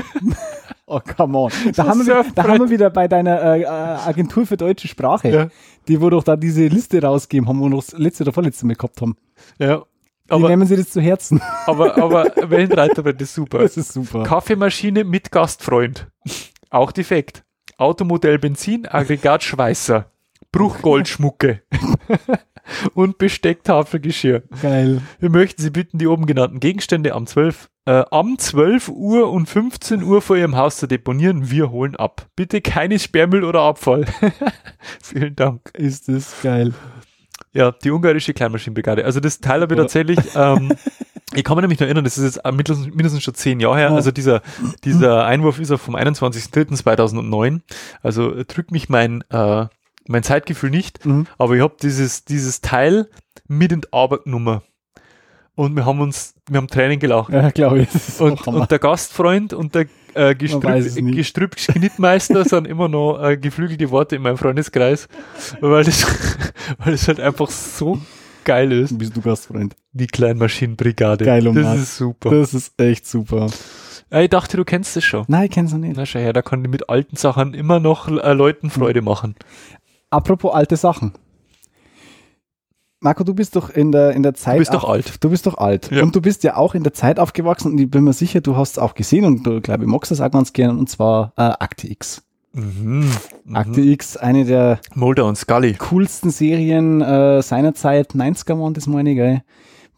Oh, come on. Da, haben, wir, da haben wir wieder bei deiner äh, äh, Agentur für deutsche Sprache, Ja. die wo doch da diese Liste rausgeben haben, wo wir noch das letzte oder vorletzte Mal gehabt haben. Ja, aber, nehmen sie das zu Herzen. aber, aber Wellenreiterbrett ist super. Das ist super. Kaffeemaschine mit Gastfreund. Auch defekt. Automodell Benzin, Aggregat Schweißer. Bruchgoldschmucke. und Bestecktafelgeschirr. Geil. Wir möchten Sie bitten, die oben genannten Gegenstände am 12, äh, am 12 Uhr und 15 Uhr vor Ihrem Haus zu deponieren. Wir holen ab. Bitte keine Sperrmüll oder Abfall. Vielen Dank. Ist das geil. Ja, die ungarische Kleinmaschinenbrigade. Also das Teil habe ich tatsächlich, ähm, ich kann mich nämlich noch erinnern, das ist jetzt äh, mindestens, mindestens schon zehn Jahre her. Also dieser, dieser Einwurf ist ja vom 21.03.2009. Also äh, drückt mich mein, äh, mein Zeitgefühl nicht. Mhm. Aber ich habe dieses, dieses Teil mit in die Arbeit genommen. Und wir haben uns, wir haben Tränen gelacht. Ja, glaube ich. Und, und der Gastfreund und der äh, Gestrüpp, es nicht. Gestrüpp Schnittmeister sind immer noch äh, geflügelte Worte in meinem Freundeskreis, weil das, weil das halt einfach so geil ist. Bist du Gastfreund? Die Kleinmaschinenbrigade. Geil und Das nass. ist super. Das ist echt super. Äh, ich dachte, du kennst das schon. Nein, ich kenn's noch nicht. Na schau her, da kann ich mit alten Sachen immer noch äh, Leuten Freude machen. Apropos alte Sachen. Marco, du bist doch in der, in der Zeit. bist doch alt. Du bist doch alt. Ja. Und du bist ja auch in der Zeit aufgewachsen und ich bin mir sicher, du hast es auch gesehen und du, glaube ich, magst es auch ganz gerne und zwar äh, Akte X. Mhm. Akte X, eine der Mulder und Scully. coolsten Serien äh, seiner Zeit, 90er waren das meine ich, gell?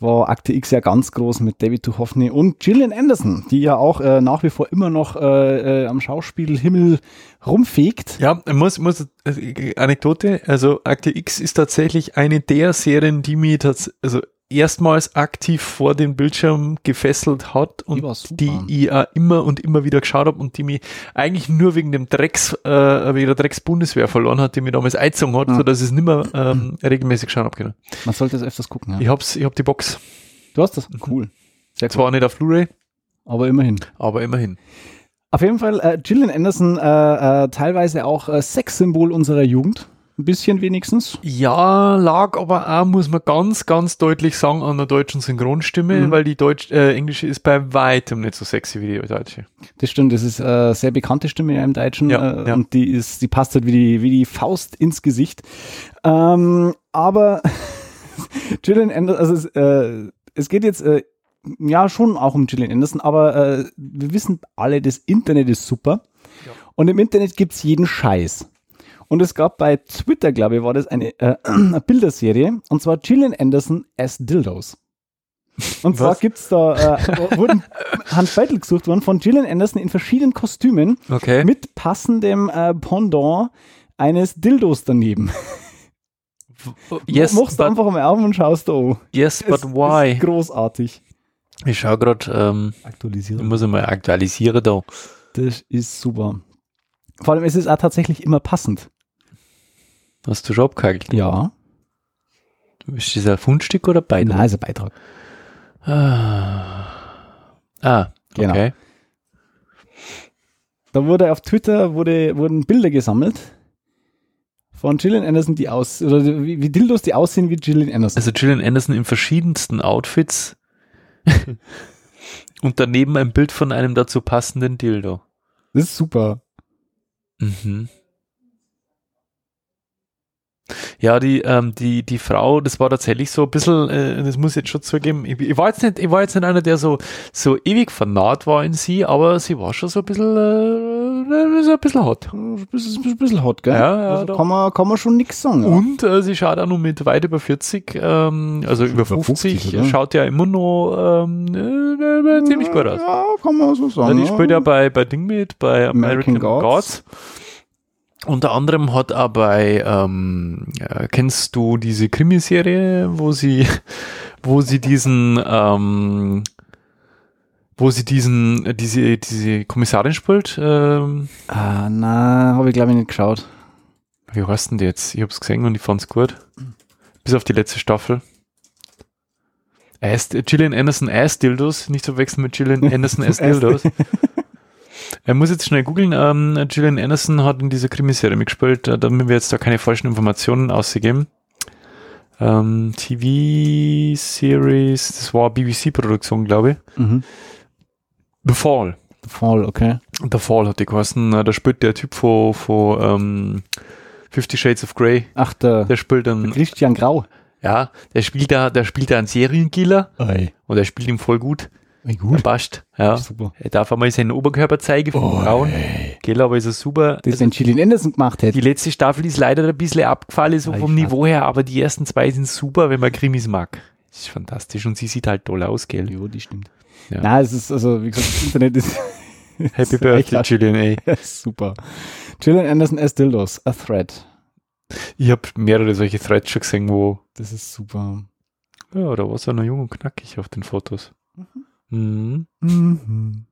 War Akte X ja ganz groß mit David Duchovny und Gillian Anderson, die ja auch äh, nach wie vor immer noch äh, äh, am Schauspielhimmel rumfegt. Ja, muss, muss äh, Anekdote, also Akte X ist tatsächlich eine der Serien, die mich tats also erstmals aktiv vor den Bildschirm gefesselt hat und Die die ich auch immer und immer wieder geschaut habe und die mich eigentlich nur wegen dem Drecks, äh, wegen der Drecks-Bundeswehr verloren hat, die mich damals eingezogen hat, Ja. sodass ich es nicht mehr ähm, regelmäßig schauen habe können. Man sollte es öfters gucken. Ja. Ich hab's, ich hab die Box. Du hast das? Cool. Sehr cool. Zwar nicht auf Blu-ray, Aber immerhin. aber immerhin. Auf jeden Fall, äh, Gillian Anderson, äh, äh, teilweise auch äh, Sexsymbol unserer Jugend. Ein bisschen wenigstens. Ja, lag aber auch, muss man ganz, ganz deutlich sagen, an der deutschen Synchronstimme, Mhm. weil die Deutsch, äh, englische ist bei weitem nicht so sexy wie die deutsche. Das stimmt, das ist äh, sehr bekannte Stimme im Deutschen Ja, äh, ja. und die ist, die passt halt wie die, wie die Faust ins Gesicht. Ähm, aber Gillian Anderson, also es, äh, es geht jetzt äh, ja schon auch um Gillian Anderson, aber äh, wir wissen alle, das Internet ist super und im Internet gibt's jeden Scheiß. Und es gab bei Twitter, glaube ich, war das eine, äh, eine Bilderserie und zwar Gillian Anderson as Dildos. Und zwar Was? gibt's da, äh, wurden Handbeutel gesucht worden von Gillian Anderson in verschiedenen Kostümen Okay. mit passendem äh, Pendant eines Dildos daneben. yes, Machst du einfach mal auf und schaust da an. yes, but Es why? Ist großartig. Ich schau grad, ähm, ich Aktualisieren. muss mal aktualisieren da. Das ist super. Vor allem, es ist auch tatsächlich immer passend. Hast du schon abgehakt? Ja. Ist das ein Fundstück oder beide? Nein, ist ein Beitrag. Ah, ah Genau. okay. Da wurde auf Twitter wurde, wurden Bilder gesammelt von Gillian Anderson, die aus, oder wie, wie Dildos, die aussehen wie Gillian Anderson. Also Gillian Anderson in verschiedensten Outfits und daneben ein Bild von einem dazu passenden Dildo. Das ist super. Mhm. Ja, die, ähm, die, die Frau, das war tatsächlich so ein bisschen, äh, das muss ich jetzt schon zugeben, ich, ich war jetzt nicht, ich war jetzt nicht einer, der so, so ewig vernarrt war in sie, aber sie war schon so ein bisschen, äh, so ein bisschen hot. Ein bisschen hot, gell? Ja, ja, also kann, man, kann man schon nix sagen. Ja. Und äh, sie schaut auch noch mit weit über 40, ähm, also über 50, 50, oder? schaut ja immer noch ähm, äh, äh, ziemlich gut aus. Ja, kann man so sagen. die spielt ja bei, bei Ding mit, bei American, American Gods. Gods. Unter anderem hat auch bei, ähm, äh, kennst du diese Krimiserie, wo sie, wo sie diesen, ähm, wo sie diesen, äh, diese, diese Kommissarin spielt, ähm, Ah, na, habe ich glaube ich nicht geschaut. wie heißt denn die jetzt? Ich hab's gesehen und ich fand's gut. Bis auf die letzte Staffel. Ass, Gillian Anderson Ass Dildos, nicht zu wechseln mit Gillian Anderson Ass Dildos. Er muss jetzt schnell googeln. Ähm, Gillian Anderson hat in dieser Krimiserie mitgespielt, äh, damit wir jetzt da keine falschen Informationen ausgeben. Ähm, TV-Series, das war BBC-Produktion, glaube ich. Mhm. The Fall. Voll, okay. The Fall hat die geheißen. Da spielt der Typ von, von ähm, Fifty Shades of Grey. Ach, der, Der spielt dann, Christian Grau. ja, der spielt da, der spielt da einen Serienkiller Oi. und er spielt ihn voll gut. Wie Er passt. Ja. Super. Er darf einmal seinen Oberkörper zeigen von Frauen. Gell, aber ist er super. Das, Also, wenn Gillian Anderson gemacht hätte. die letzte Staffel ist leider ein bisschen abgefallen, so vom Niveau her, aber die ersten zwei sind super, wenn man Krimis mag. Das ist fantastisch und sie sieht halt toll aus, gell? Ja, die stimmt. Ja. Nein, es ist, also, wie gesagt, das Internet ist Happy ist Birthday, Julian, ey. super. Gillian Anderson as Dildos, a thread. Ich habe mehrere solche Threads schon gesehen, wo, Das ist super. ja, da war so noch jung und knackig auf den Fotos. Mhm. Mhm.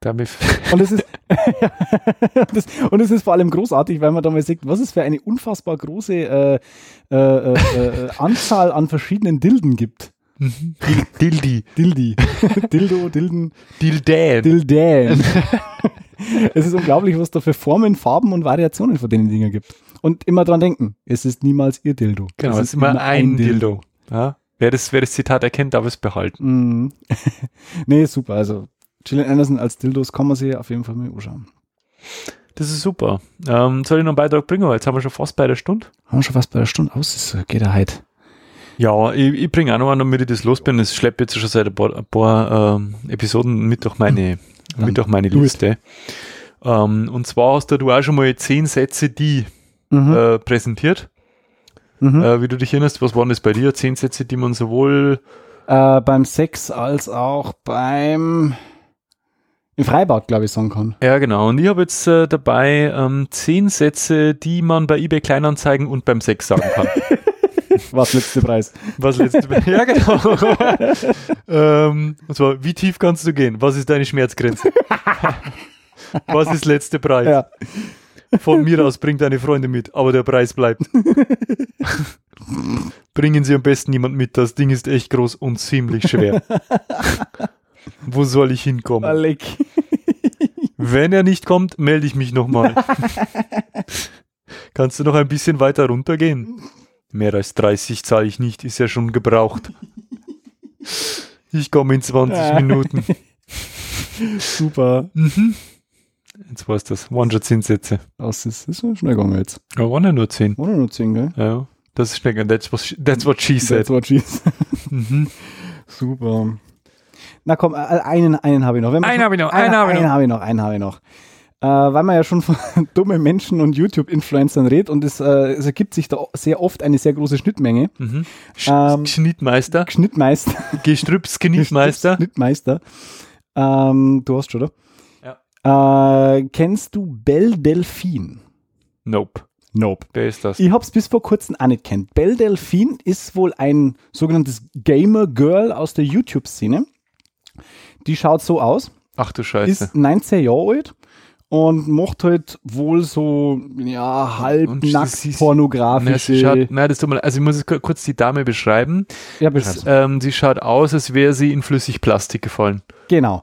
Damit, Und es ist, das, und es ist vor allem großartig, weil man da mal sieht, was es für eine unfassbar große äh, äh, äh, äh, Anzahl an verschiedenen Dilden gibt. Dildi. Dildi. Dildo, Dilden, Dildan. Dildan. es ist unglaublich, was da für Formen, Farben und Variationen von den Dingen gibt. Und immer dran denken, es ist niemals ihr Dildo. Genau, es ist immer ein Dildo. Ja? Wer, das, wer das Zitat erkennt, darf es behalten. Mhm. nee, super. Also Gillian Anderson als Dildos kann man sich auf jeden Fall mal anschauen. Das ist super. Ähm, soll ich noch einen Beitrag bringen? Jetzt haben wir schon fast bei der Stunde. Haben wir schon fast bei der Stunde aus, so, geht er halt. Ja, ich, ich bringe auch noch einen, damit ich das los bin. Es schleppt jetzt schon seit ein paar, ein paar ähm, Episoden mit durch meine, Dann mit durch meine. Liste. Ähm, und zwar hast du auch schon mal zehn Sätze, die Mhm. äh, präsentiert. Mhm. Äh, wie du dich erinnerst, was waren das bei dir? Zehn Sätze, die man sowohl Äh, beim Sex als auch beim im Freibad, glaube ich, sagen kann. Ja, genau. Und ich habe jetzt äh, dabei ähm, zehn Sätze, die man bei eBay Kleinanzeigen und beim Sex sagen kann. Was letzte Preis? Was letzte Ja, genau. ähm, und zwar, wie tief kannst du gehen? Was ist deine Schmerzgrenze? Was ist letzte Preis? Ja. Von mir aus bringt deine Freunde mit, aber der Preis bleibt. Bringen Sie am besten jemand mit, das Ding ist echt groß und ziemlich schwer. Wo soll ich hinkommen? Alec. Wenn er nicht kommt, melde ich mich nochmal. Kannst du noch ein bisschen weiter runtergehen? Mehr als 30 zahle ich nicht, ist ja schon gebraucht. Ich komme in 20 Ja. Minuten. Super. Mhm. Jetzt war's das. Waren schon 10 Sätze. Das ist, das ist schnell gegangen jetzt. Ja, waren ja nur 10. Oder nur 10, gell? Ja, das ist schnell gegangen. That's what, she- that's what she said. That's what she said. Mhm. Super. Na komm, äh, einen, einen habe ich noch. Einen habe ich noch, einen habe ich einen noch. habe ich noch, einen habe ich noch. Äh, weil man ja schon von dummen Menschen und YouTube-Influencern redet und es, äh, es ergibt sich da sehr oft eine sehr große Schnittmenge. Mhm. Sch Ähm, Schnittmeister, Schnittmeister. Gestrüpps Schnittmeister. Schnittmeister. Ähm, du hast schon, oder? Äh, kennst du Belle Delphine? Nope. Nope. Wer ist das? Ich hab's bis vor kurzem auch nicht kennt. Belle Delphine ist wohl ein sogenanntes Gamer-Girl aus der YouTube-Szene. Die schaut so aus, Ach du Scheiße. ist 19 Jahre alt und macht halt wohl so, ja, halb Und sie- nackt sie- Na, pornografische. sie schaut, na, das tut mir. Also ich muss kurz die Dame beschreiben. ja, beschreib's. ähm, sie schaut aus, als wäre sie in Flüssigplastik gefallen. genau.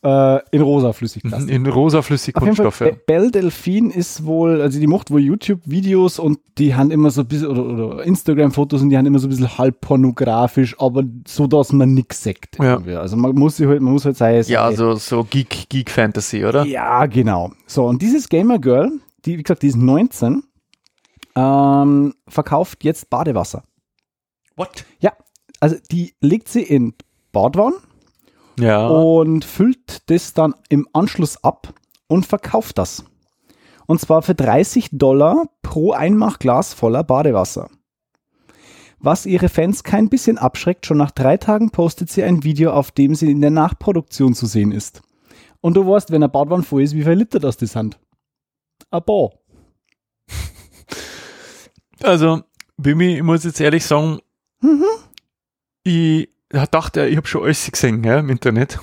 Äh, in rosa Flüssigplastik. In rosa Auf jeden Fall, Flüssigkunststoffe. Be- Belle Delphine ist wohl, also die macht wohl YouTube-Videos und die haben immer so ein bisschen, oder, oder Instagram-Fotos und die haben immer so ein bisschen halb pornografisch, aber so, dass man nichts sagt. Ja. irgendwie. Also man muss sich halt, man muss halt sagen, Ja, so, so Geek, Geek Fantasy, oder? Ja, genau. So, und dieses Gamer Girl, die, wie gesagt, die ist 19, ähm, verkauft jetzt Badewasser. What? Ja, also die legt sie in Badwanne Ja. und füllt das dann im Anschluss ab und verkauft das. Und zwar für 30 Dollar pro Einmachglas voller Badewasser. Was ihre Fans kein bisschen abschreckt, schon nach drei Tagen postet sie ein Video, auf dem sie in der Nachproduktion zu sehen ist. Und du weißt, wenn eine Badwanne voll ist, wie viel Liter das das sind. Ein paar. Also, Bimi, ich muss jetzt ehrlich sagen, Mhm. ich dachte, ich habe schon alles gesehen ja, im Internet.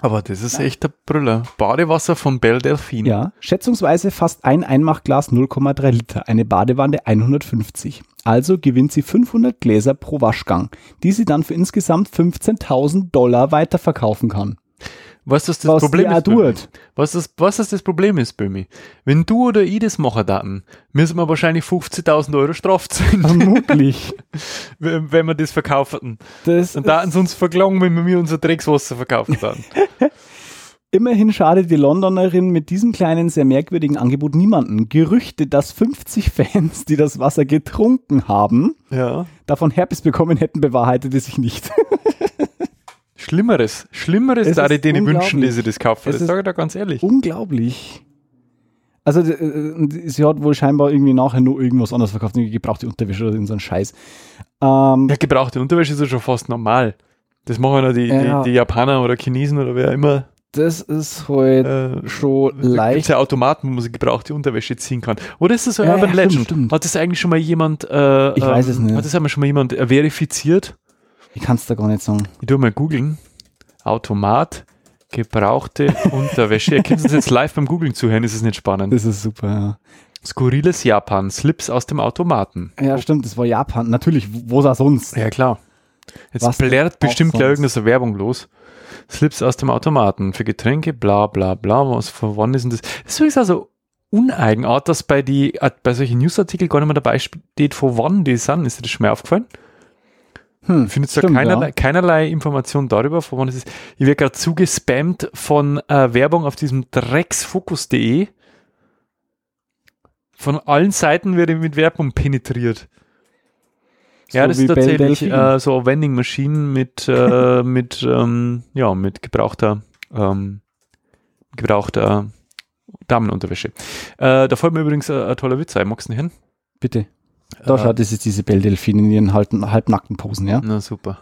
Aber das ist echt der Brüller. Badewasser von Belle Delphine. Ja, schätzungsweise fast ein Einmachglas 0,3 Liter, eine Badewanne 150. Also gewinnt sie 500 Gläser pro Waschgang, die sie dann für insgesamt 15.000 Dollar weiterverkaufen kann. Was das, das Was Problem ist? Bömi? tut. Was das, was das, das Problem ist, Bömi? Wenn du oder ich das machen daten, müssen wir wahrscheinlich 50.000 Euro Straf zahlen, Vermutlich. wenn wir das verkaufen. Das Dann daten sie uns verklagen, wenn wir mir unser Dreckswasser verkaufen dann. Immerhin schadet die Londonerin mit diesem kleinen, sehr merkwürdigen Angebot niemanden. Gerüchte, dass 50 Fans, die das Wasser getrunken haben, ja. davon Herpes bekommen hätten, bewahrheitete sich nicht. Schlimmeres. Schlimmeres Es da ich denen wünschen, die sie das kaufen. Es Das sage ich da ganz ehrlich. Unglaublich. Also, äh, sie hat wohl scheinbar irgendwie nachher nur irgendwas anderes verkauft, irgendwie gebrauchte Unterwäsche oder so ein Scheiß. Ähm, Ja, gebrauchte Unterwäsche ist ja schon fast normal. Das machen ja die, Ja. die, die Japaner oder Chinesen oder wer immer. das ist halt Äh, schon Da gibt leicht. ja Automaten, wo man gebrauchte Unterwäsche ziehen kann. Oder ist das so Ja, Urban ja, stimmt, Legend? stimmt. Hat das eigentlich schon mal jemand äh, Ich weiß es nicht. Hat das einmal schon mal jemand verifiziert? Ich kann es da gar nicht sagen. Ich tu mal googeln. Automat, gebrauchte Unterwäsche. Ihr könnt uns jetzt live beim Googlen zuhören, ist es nicht spannend. Das ist super, ja. Skurriles Japan, Slips aus dem Automaten. Ja, stimmt, das war Japan. Natürlich, wo auch sonst. Ja, klar. Jetzt Was blärt bestimmt gleich irgendeine Werbung los. Slips aus dem Automaten für Getränke, bla bla bla. Was von wann ist denn das? Das ist übrigens also Uneigenart, dass bei, die, äh, bei solchen Newsartikeln gar nicht mehr dabei steht, von wann die sind. Ist dir das schon mal aufgefallen? Hm, Findet da stimmt, keinerlei, ja. keinerlei Information darüber, von wann es ist. Ich werde gerade zugespammt von äh, Werbung auf diesem drecksfokus.de. Von allen Seiten werde ich mit Werbung penetriert. ja, So das wie ist tatsächlich äh, so Vending Machine mit, äh, mit, ähm, ja, mit gebrauchter, ähm, gebrauchter Damenunterwäsche. Äh, da fällt mir übrigens ein, ein toller Witz ein. Magst du hin? Bitte. Da Äh, schaut, das ist diese Belle Delphine in ihren halb, halbnackten Posen, ja? Na super.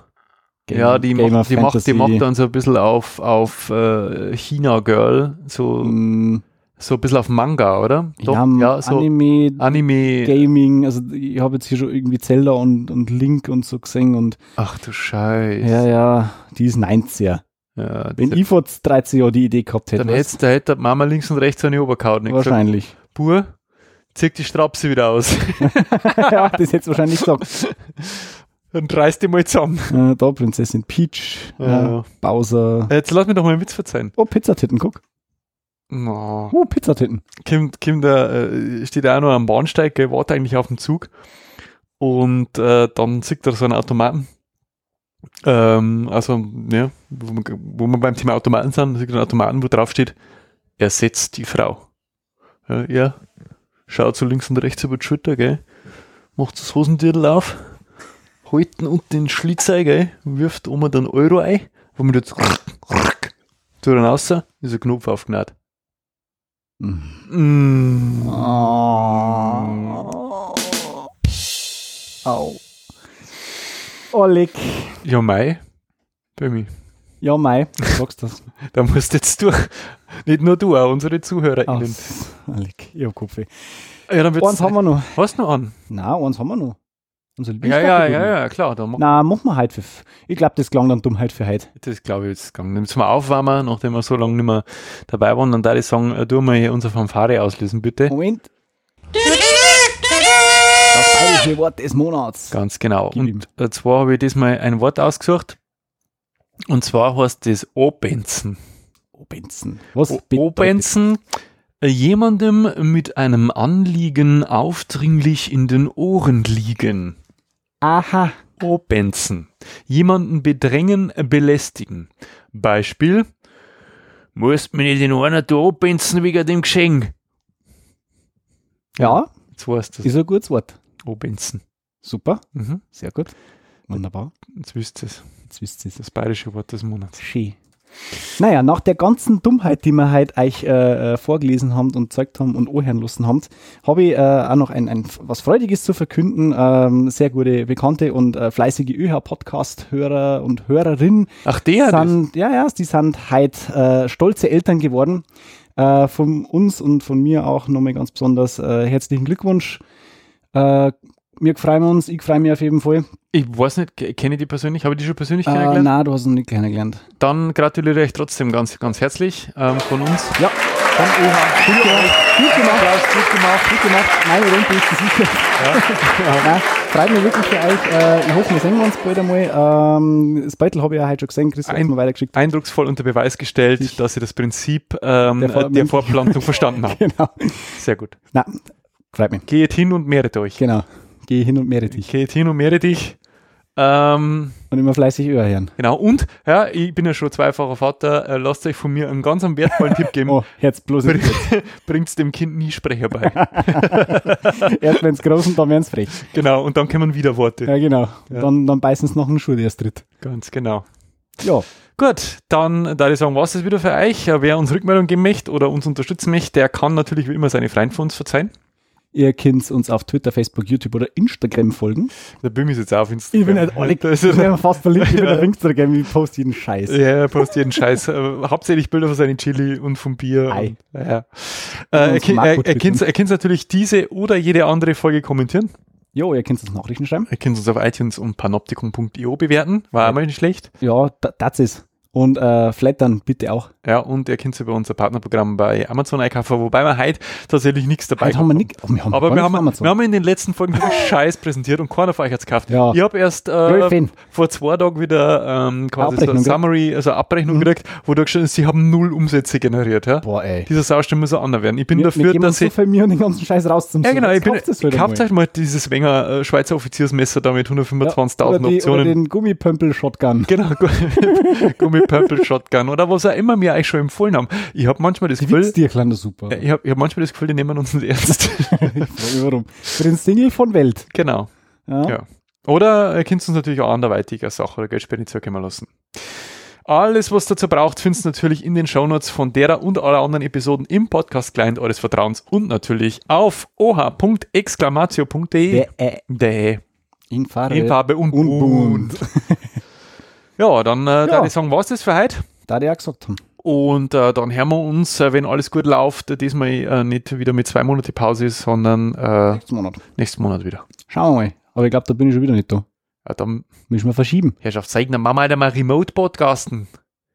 Game- ja, die Game macht, die, macht, die macht dann so ein bisschen auf, auf äh, China Girl, so, Mm, so ein bisschen auf Manga, oder? Doch, ja, ja, so Anime, Anime. Gaming, also ich habe jetzt hier schon irgendwie Zelda und, und Link und so gesehen und Ach du Scheiße. ja, ja, die ist 90er. Ja, Wenn ich vor 13 Jahren die Idee gehabt hätte, dann hätte, da hätte Mama links und rechts eine Oberkaut nicht gesagt, wahrscheinlich. Zieh die Strapse wieder aus. ja, das hätte wahrscheinlich gesagt. Dann reiß die mal zusammen. Äh, da Prinzessin Peach, Ja. äh, Bowser. Jetzt lass mir doch mal einen Witz verzeihen. Oh, Pizzatitten, guck. No. Oh, Pizzatitten. Kim, Kim da, äh, steht auch noch am Bahnsteig, gell, wartet eigentlich auf den Zug. Und äh, dann sieht er so einen Automaten. Ähm, also, ja, wo wir, wo wir beim Thema Automaten sind, sieht er einen Automaten, wo drauf steht, ersetzt die Frau. Ja, er schaut so links und rechts über die Schulter, gell, macht das Hosentürtel auf, hält ihn unter den Schlitz ein, gell, wirft oben dann Euro ein, wo man jetzt tut dann raus, ist ein Knopf aufgenäht. Mm. Au. Oleg. Ja, Mai. Bei mir. Ja, Mai, du sagst das. Da musst du jetzt durch. Nicht nur du, auch unsere ZuhörerInnen. Oleg, ich hab Kopfweh. Ja, dann wird's Eins haben wir noch. Was noch an? Nein, eins haben wir noch. Unser Ja, ja, ja, ja, klar. Da mach, Na, machen wir heute für. Ich glaube, das klang dann Dummheit für heute. das glaube ich jetzt gegangen. Dann müssen wir aufwärmen, nachdem wir so lange nicht mehr dabei waren. Dann da ich sagen, äh, tu mal hier unsere Fanfare auslösen, bitte. Moment. Das bayerische Wort des Monats. Ganz genau. Und äh, zwar habe ich diesmal ein Wort ausgesucht. Und zwar heißt das Obenzen. Obenzen. Was O- Obenzen, äh, jemandem mit einem Anliegen aufdringlich in den Ohren liegen. Aha. Obenzen. Jemanden bedrängen, äh, belästigen. Beispiel. Musst mir nicht in einer da obenzen wegen dem Geschenk. Ja, Jetzt weißt du ist ein gutes Wort. Obenzen. Super. Mhm. Sehr gut. Wunderbar. Jetzt wisst ihr es. Jetzt wisst ihr es. Das bayerische Wort des Monats. Schön. Naja, nach der ganzen Dummheit, die wir heute euch äh, äh, vorgelesen haben und gezeigt haben und anhören lassen haben, habe ich äh, auch noch ein, ein, was Freudiges zu verkünden. Ähm, sehr gute Bekannte und äh, fleißige ÖH-Podcast-Hörer und Hörerinnen Ach, der? sind, ja, ja, die sind heute äh, stolze Eltern geworden. Äh, von uns und von mir auch nochmal ganz besonders herzlichen Glückwunsch. Wir freuen uns, ich freue mich auf jeden Fall. Ich weiß nicht, ke- kenne ich die persönlich? Habe ich die schon persönlich Äh, kennengelernt? nein, du hast ihn nicht kennengelernt. Dann gratuliere ich trotzdem ganz, ganz herzlich ähm, von uns. Ja, von ÖH. Gut gemacht. Gut gemacht. Gut gemacht. Gut gemacht. Meine Rente ist gesichert. Nein, freut mich wirklich für euch. Äh, ich hoffe, wir sehen uns bald einmal. Ähm, das Beutel habe ich ja heute schon gesehen. Chris hat Ein- mir weitergeschickt. Eindrucksvoll unter Beweis gestellt, dass sie das Prinzip ähm, Der Vor- der Vorplantung verstanden haben. Genau. Sehr gut. Na, freut mich. Geht hin und mehret euch. Genau. Geh hin und mehre dich. Geht hin und mehret dich. Ähm, Und immer fleißig hören. genau. Und, ja, ich bin ja schon zweifacher Vater. Äh, lasst euch von mir einen ganz einen wertvollen Tipp geben. Oh, Herz bloß nicht. Bringt dem Kind nie Sprecher bei. Erst wenn es groß und dann werden es frech. genau. Und dann kommen wieder Worte. Ja, genau. Ja. Dann, dann beißen sie nach dem Schuh, der erst tritt. Ganz genau. Ja. Gut, dann da ich sagen, was ist wieder für euch? Wer uns Rückmeldung geben möchte oder uns unterstützen möchte, der kann natürlich wie immer seine Freunde von uns verzeihen. Ihr könnt uns auf Twitter, Facebook, YouTube oder Instagram folgen. Der Böhm ist jetzt auf Instagram. Ich bin halt alle, ich bin fast verliebt. Ich bin auf Instagram, ich poste jeden Scheiß. ja, er postet jeden Scheiß. Äh, hauptsächlich Bilder von seinen Chili und vom Bier. Und, ja. äh, er, könnt natürlich diese oder jede andere Folge kommentieren. Jo, ihr könnt uns Nachrichten schreiben. Ihr könnt uns auf iTunes und panoptikum.io bewerten. War auch mal nicht schlecht. Ja, da- das ist. Und äh, Flattern bitte auch. Ja, und ihr könnt sich bei unser Partnerprogramm bei Amazon einkaufen, wobei wir heute tatsächlich nichts dabei Heute haben wir nicht, oh, wir haben Aber wir haben, Amazon. wir haben in den letzten Folgen Scheiß präsentiert und keiner von euch hat es gekauft. Ja. Ich habe erst äh, vor zwei Tagen wieder ähm, quasi so? Summary, also Abrechnung gekriegt, wo da gestanden ist, sie haben null Umsätze generiert. Ja? Boah, ey. Dieser Saustall muss auch anders werden. Ich bin wir, dafür, wir dass so ich. viel Mühe, um den ganzen Scheiß rauszuziehen. Ja, genau, ich bin. Kauft mal. euch mal dieses Wenger äh, Schweizer Offiziersmesser da mit Ja, 125.000 oder, die, oder Optionen. den Gummipömpel-Shotgun. Genau, Gummipurple-Shotgun oder was auch immer mir eigentlich schon empfohlen haben. Ich habe manchmal das Die Gefühl, dir, kleiner Super. ich habe ich hab manchmal das Gefühl, die nehmen uns nicht ernst. Ich frage mich warum. Für den Single von Welt. genau. Ja. Ja. Oder ihr könnt uns natürlich auch anderweitig als Sache oder Geldspende zukommen lassen. Alles, was dazu braucht, findest du natürlich in den Shownotes von derer und aller anderen Episoden im Podcast-Client eures Vertrauens und natürlich auf oha.exclamatio.de. Äh, in Farbe. In Farbe und, und bunt. bunt. Ja, dann äh, Ja. würde ich sagen, war's das für heute. Da die auch gesagt haben. Und äh, dann hören wir uns, äh, wenn alles gut läuft, diesmal äh, nicht wieder mit zwei Monate Pause sondern äh, Nächsten Monat. nächsten Monat wieder. Schauen wir mal. Aber ich glaube, da bin ich schon wieder nicht da. Ja, dann, Müssen wir verschieben. Herrschaft, zeig dann machen wir halt mal Remote-Podcasten.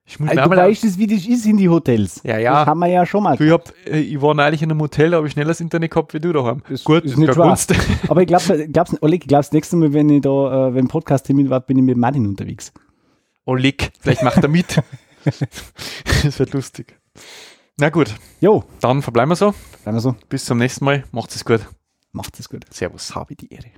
Ich muss Also, du weißt es, wie das ist in die Hotels. Ja, ja. Das haben wir ja schon mal. Du, ich, hab, äh, ich war neulich in einem Hotel, da habe ich schneller das Internet gehabt wie du daheim. Ist- Gut, ist nicht wahr. Aber ich glaube, glaub's, Oleg, ich glaube, das nächste Mal, wenn ich da, äh, wenn Podcast-Termin war, bin ich mit Martin unterwegs. Oleg, vielleicht macht er mit. das wird lustig. Na gut, Jo, dann verbleiben wir so. bleiben wir so. Bis zum nächsten Mal. Macht's es gut. Macht es gut. Servus. Habe die Ehre.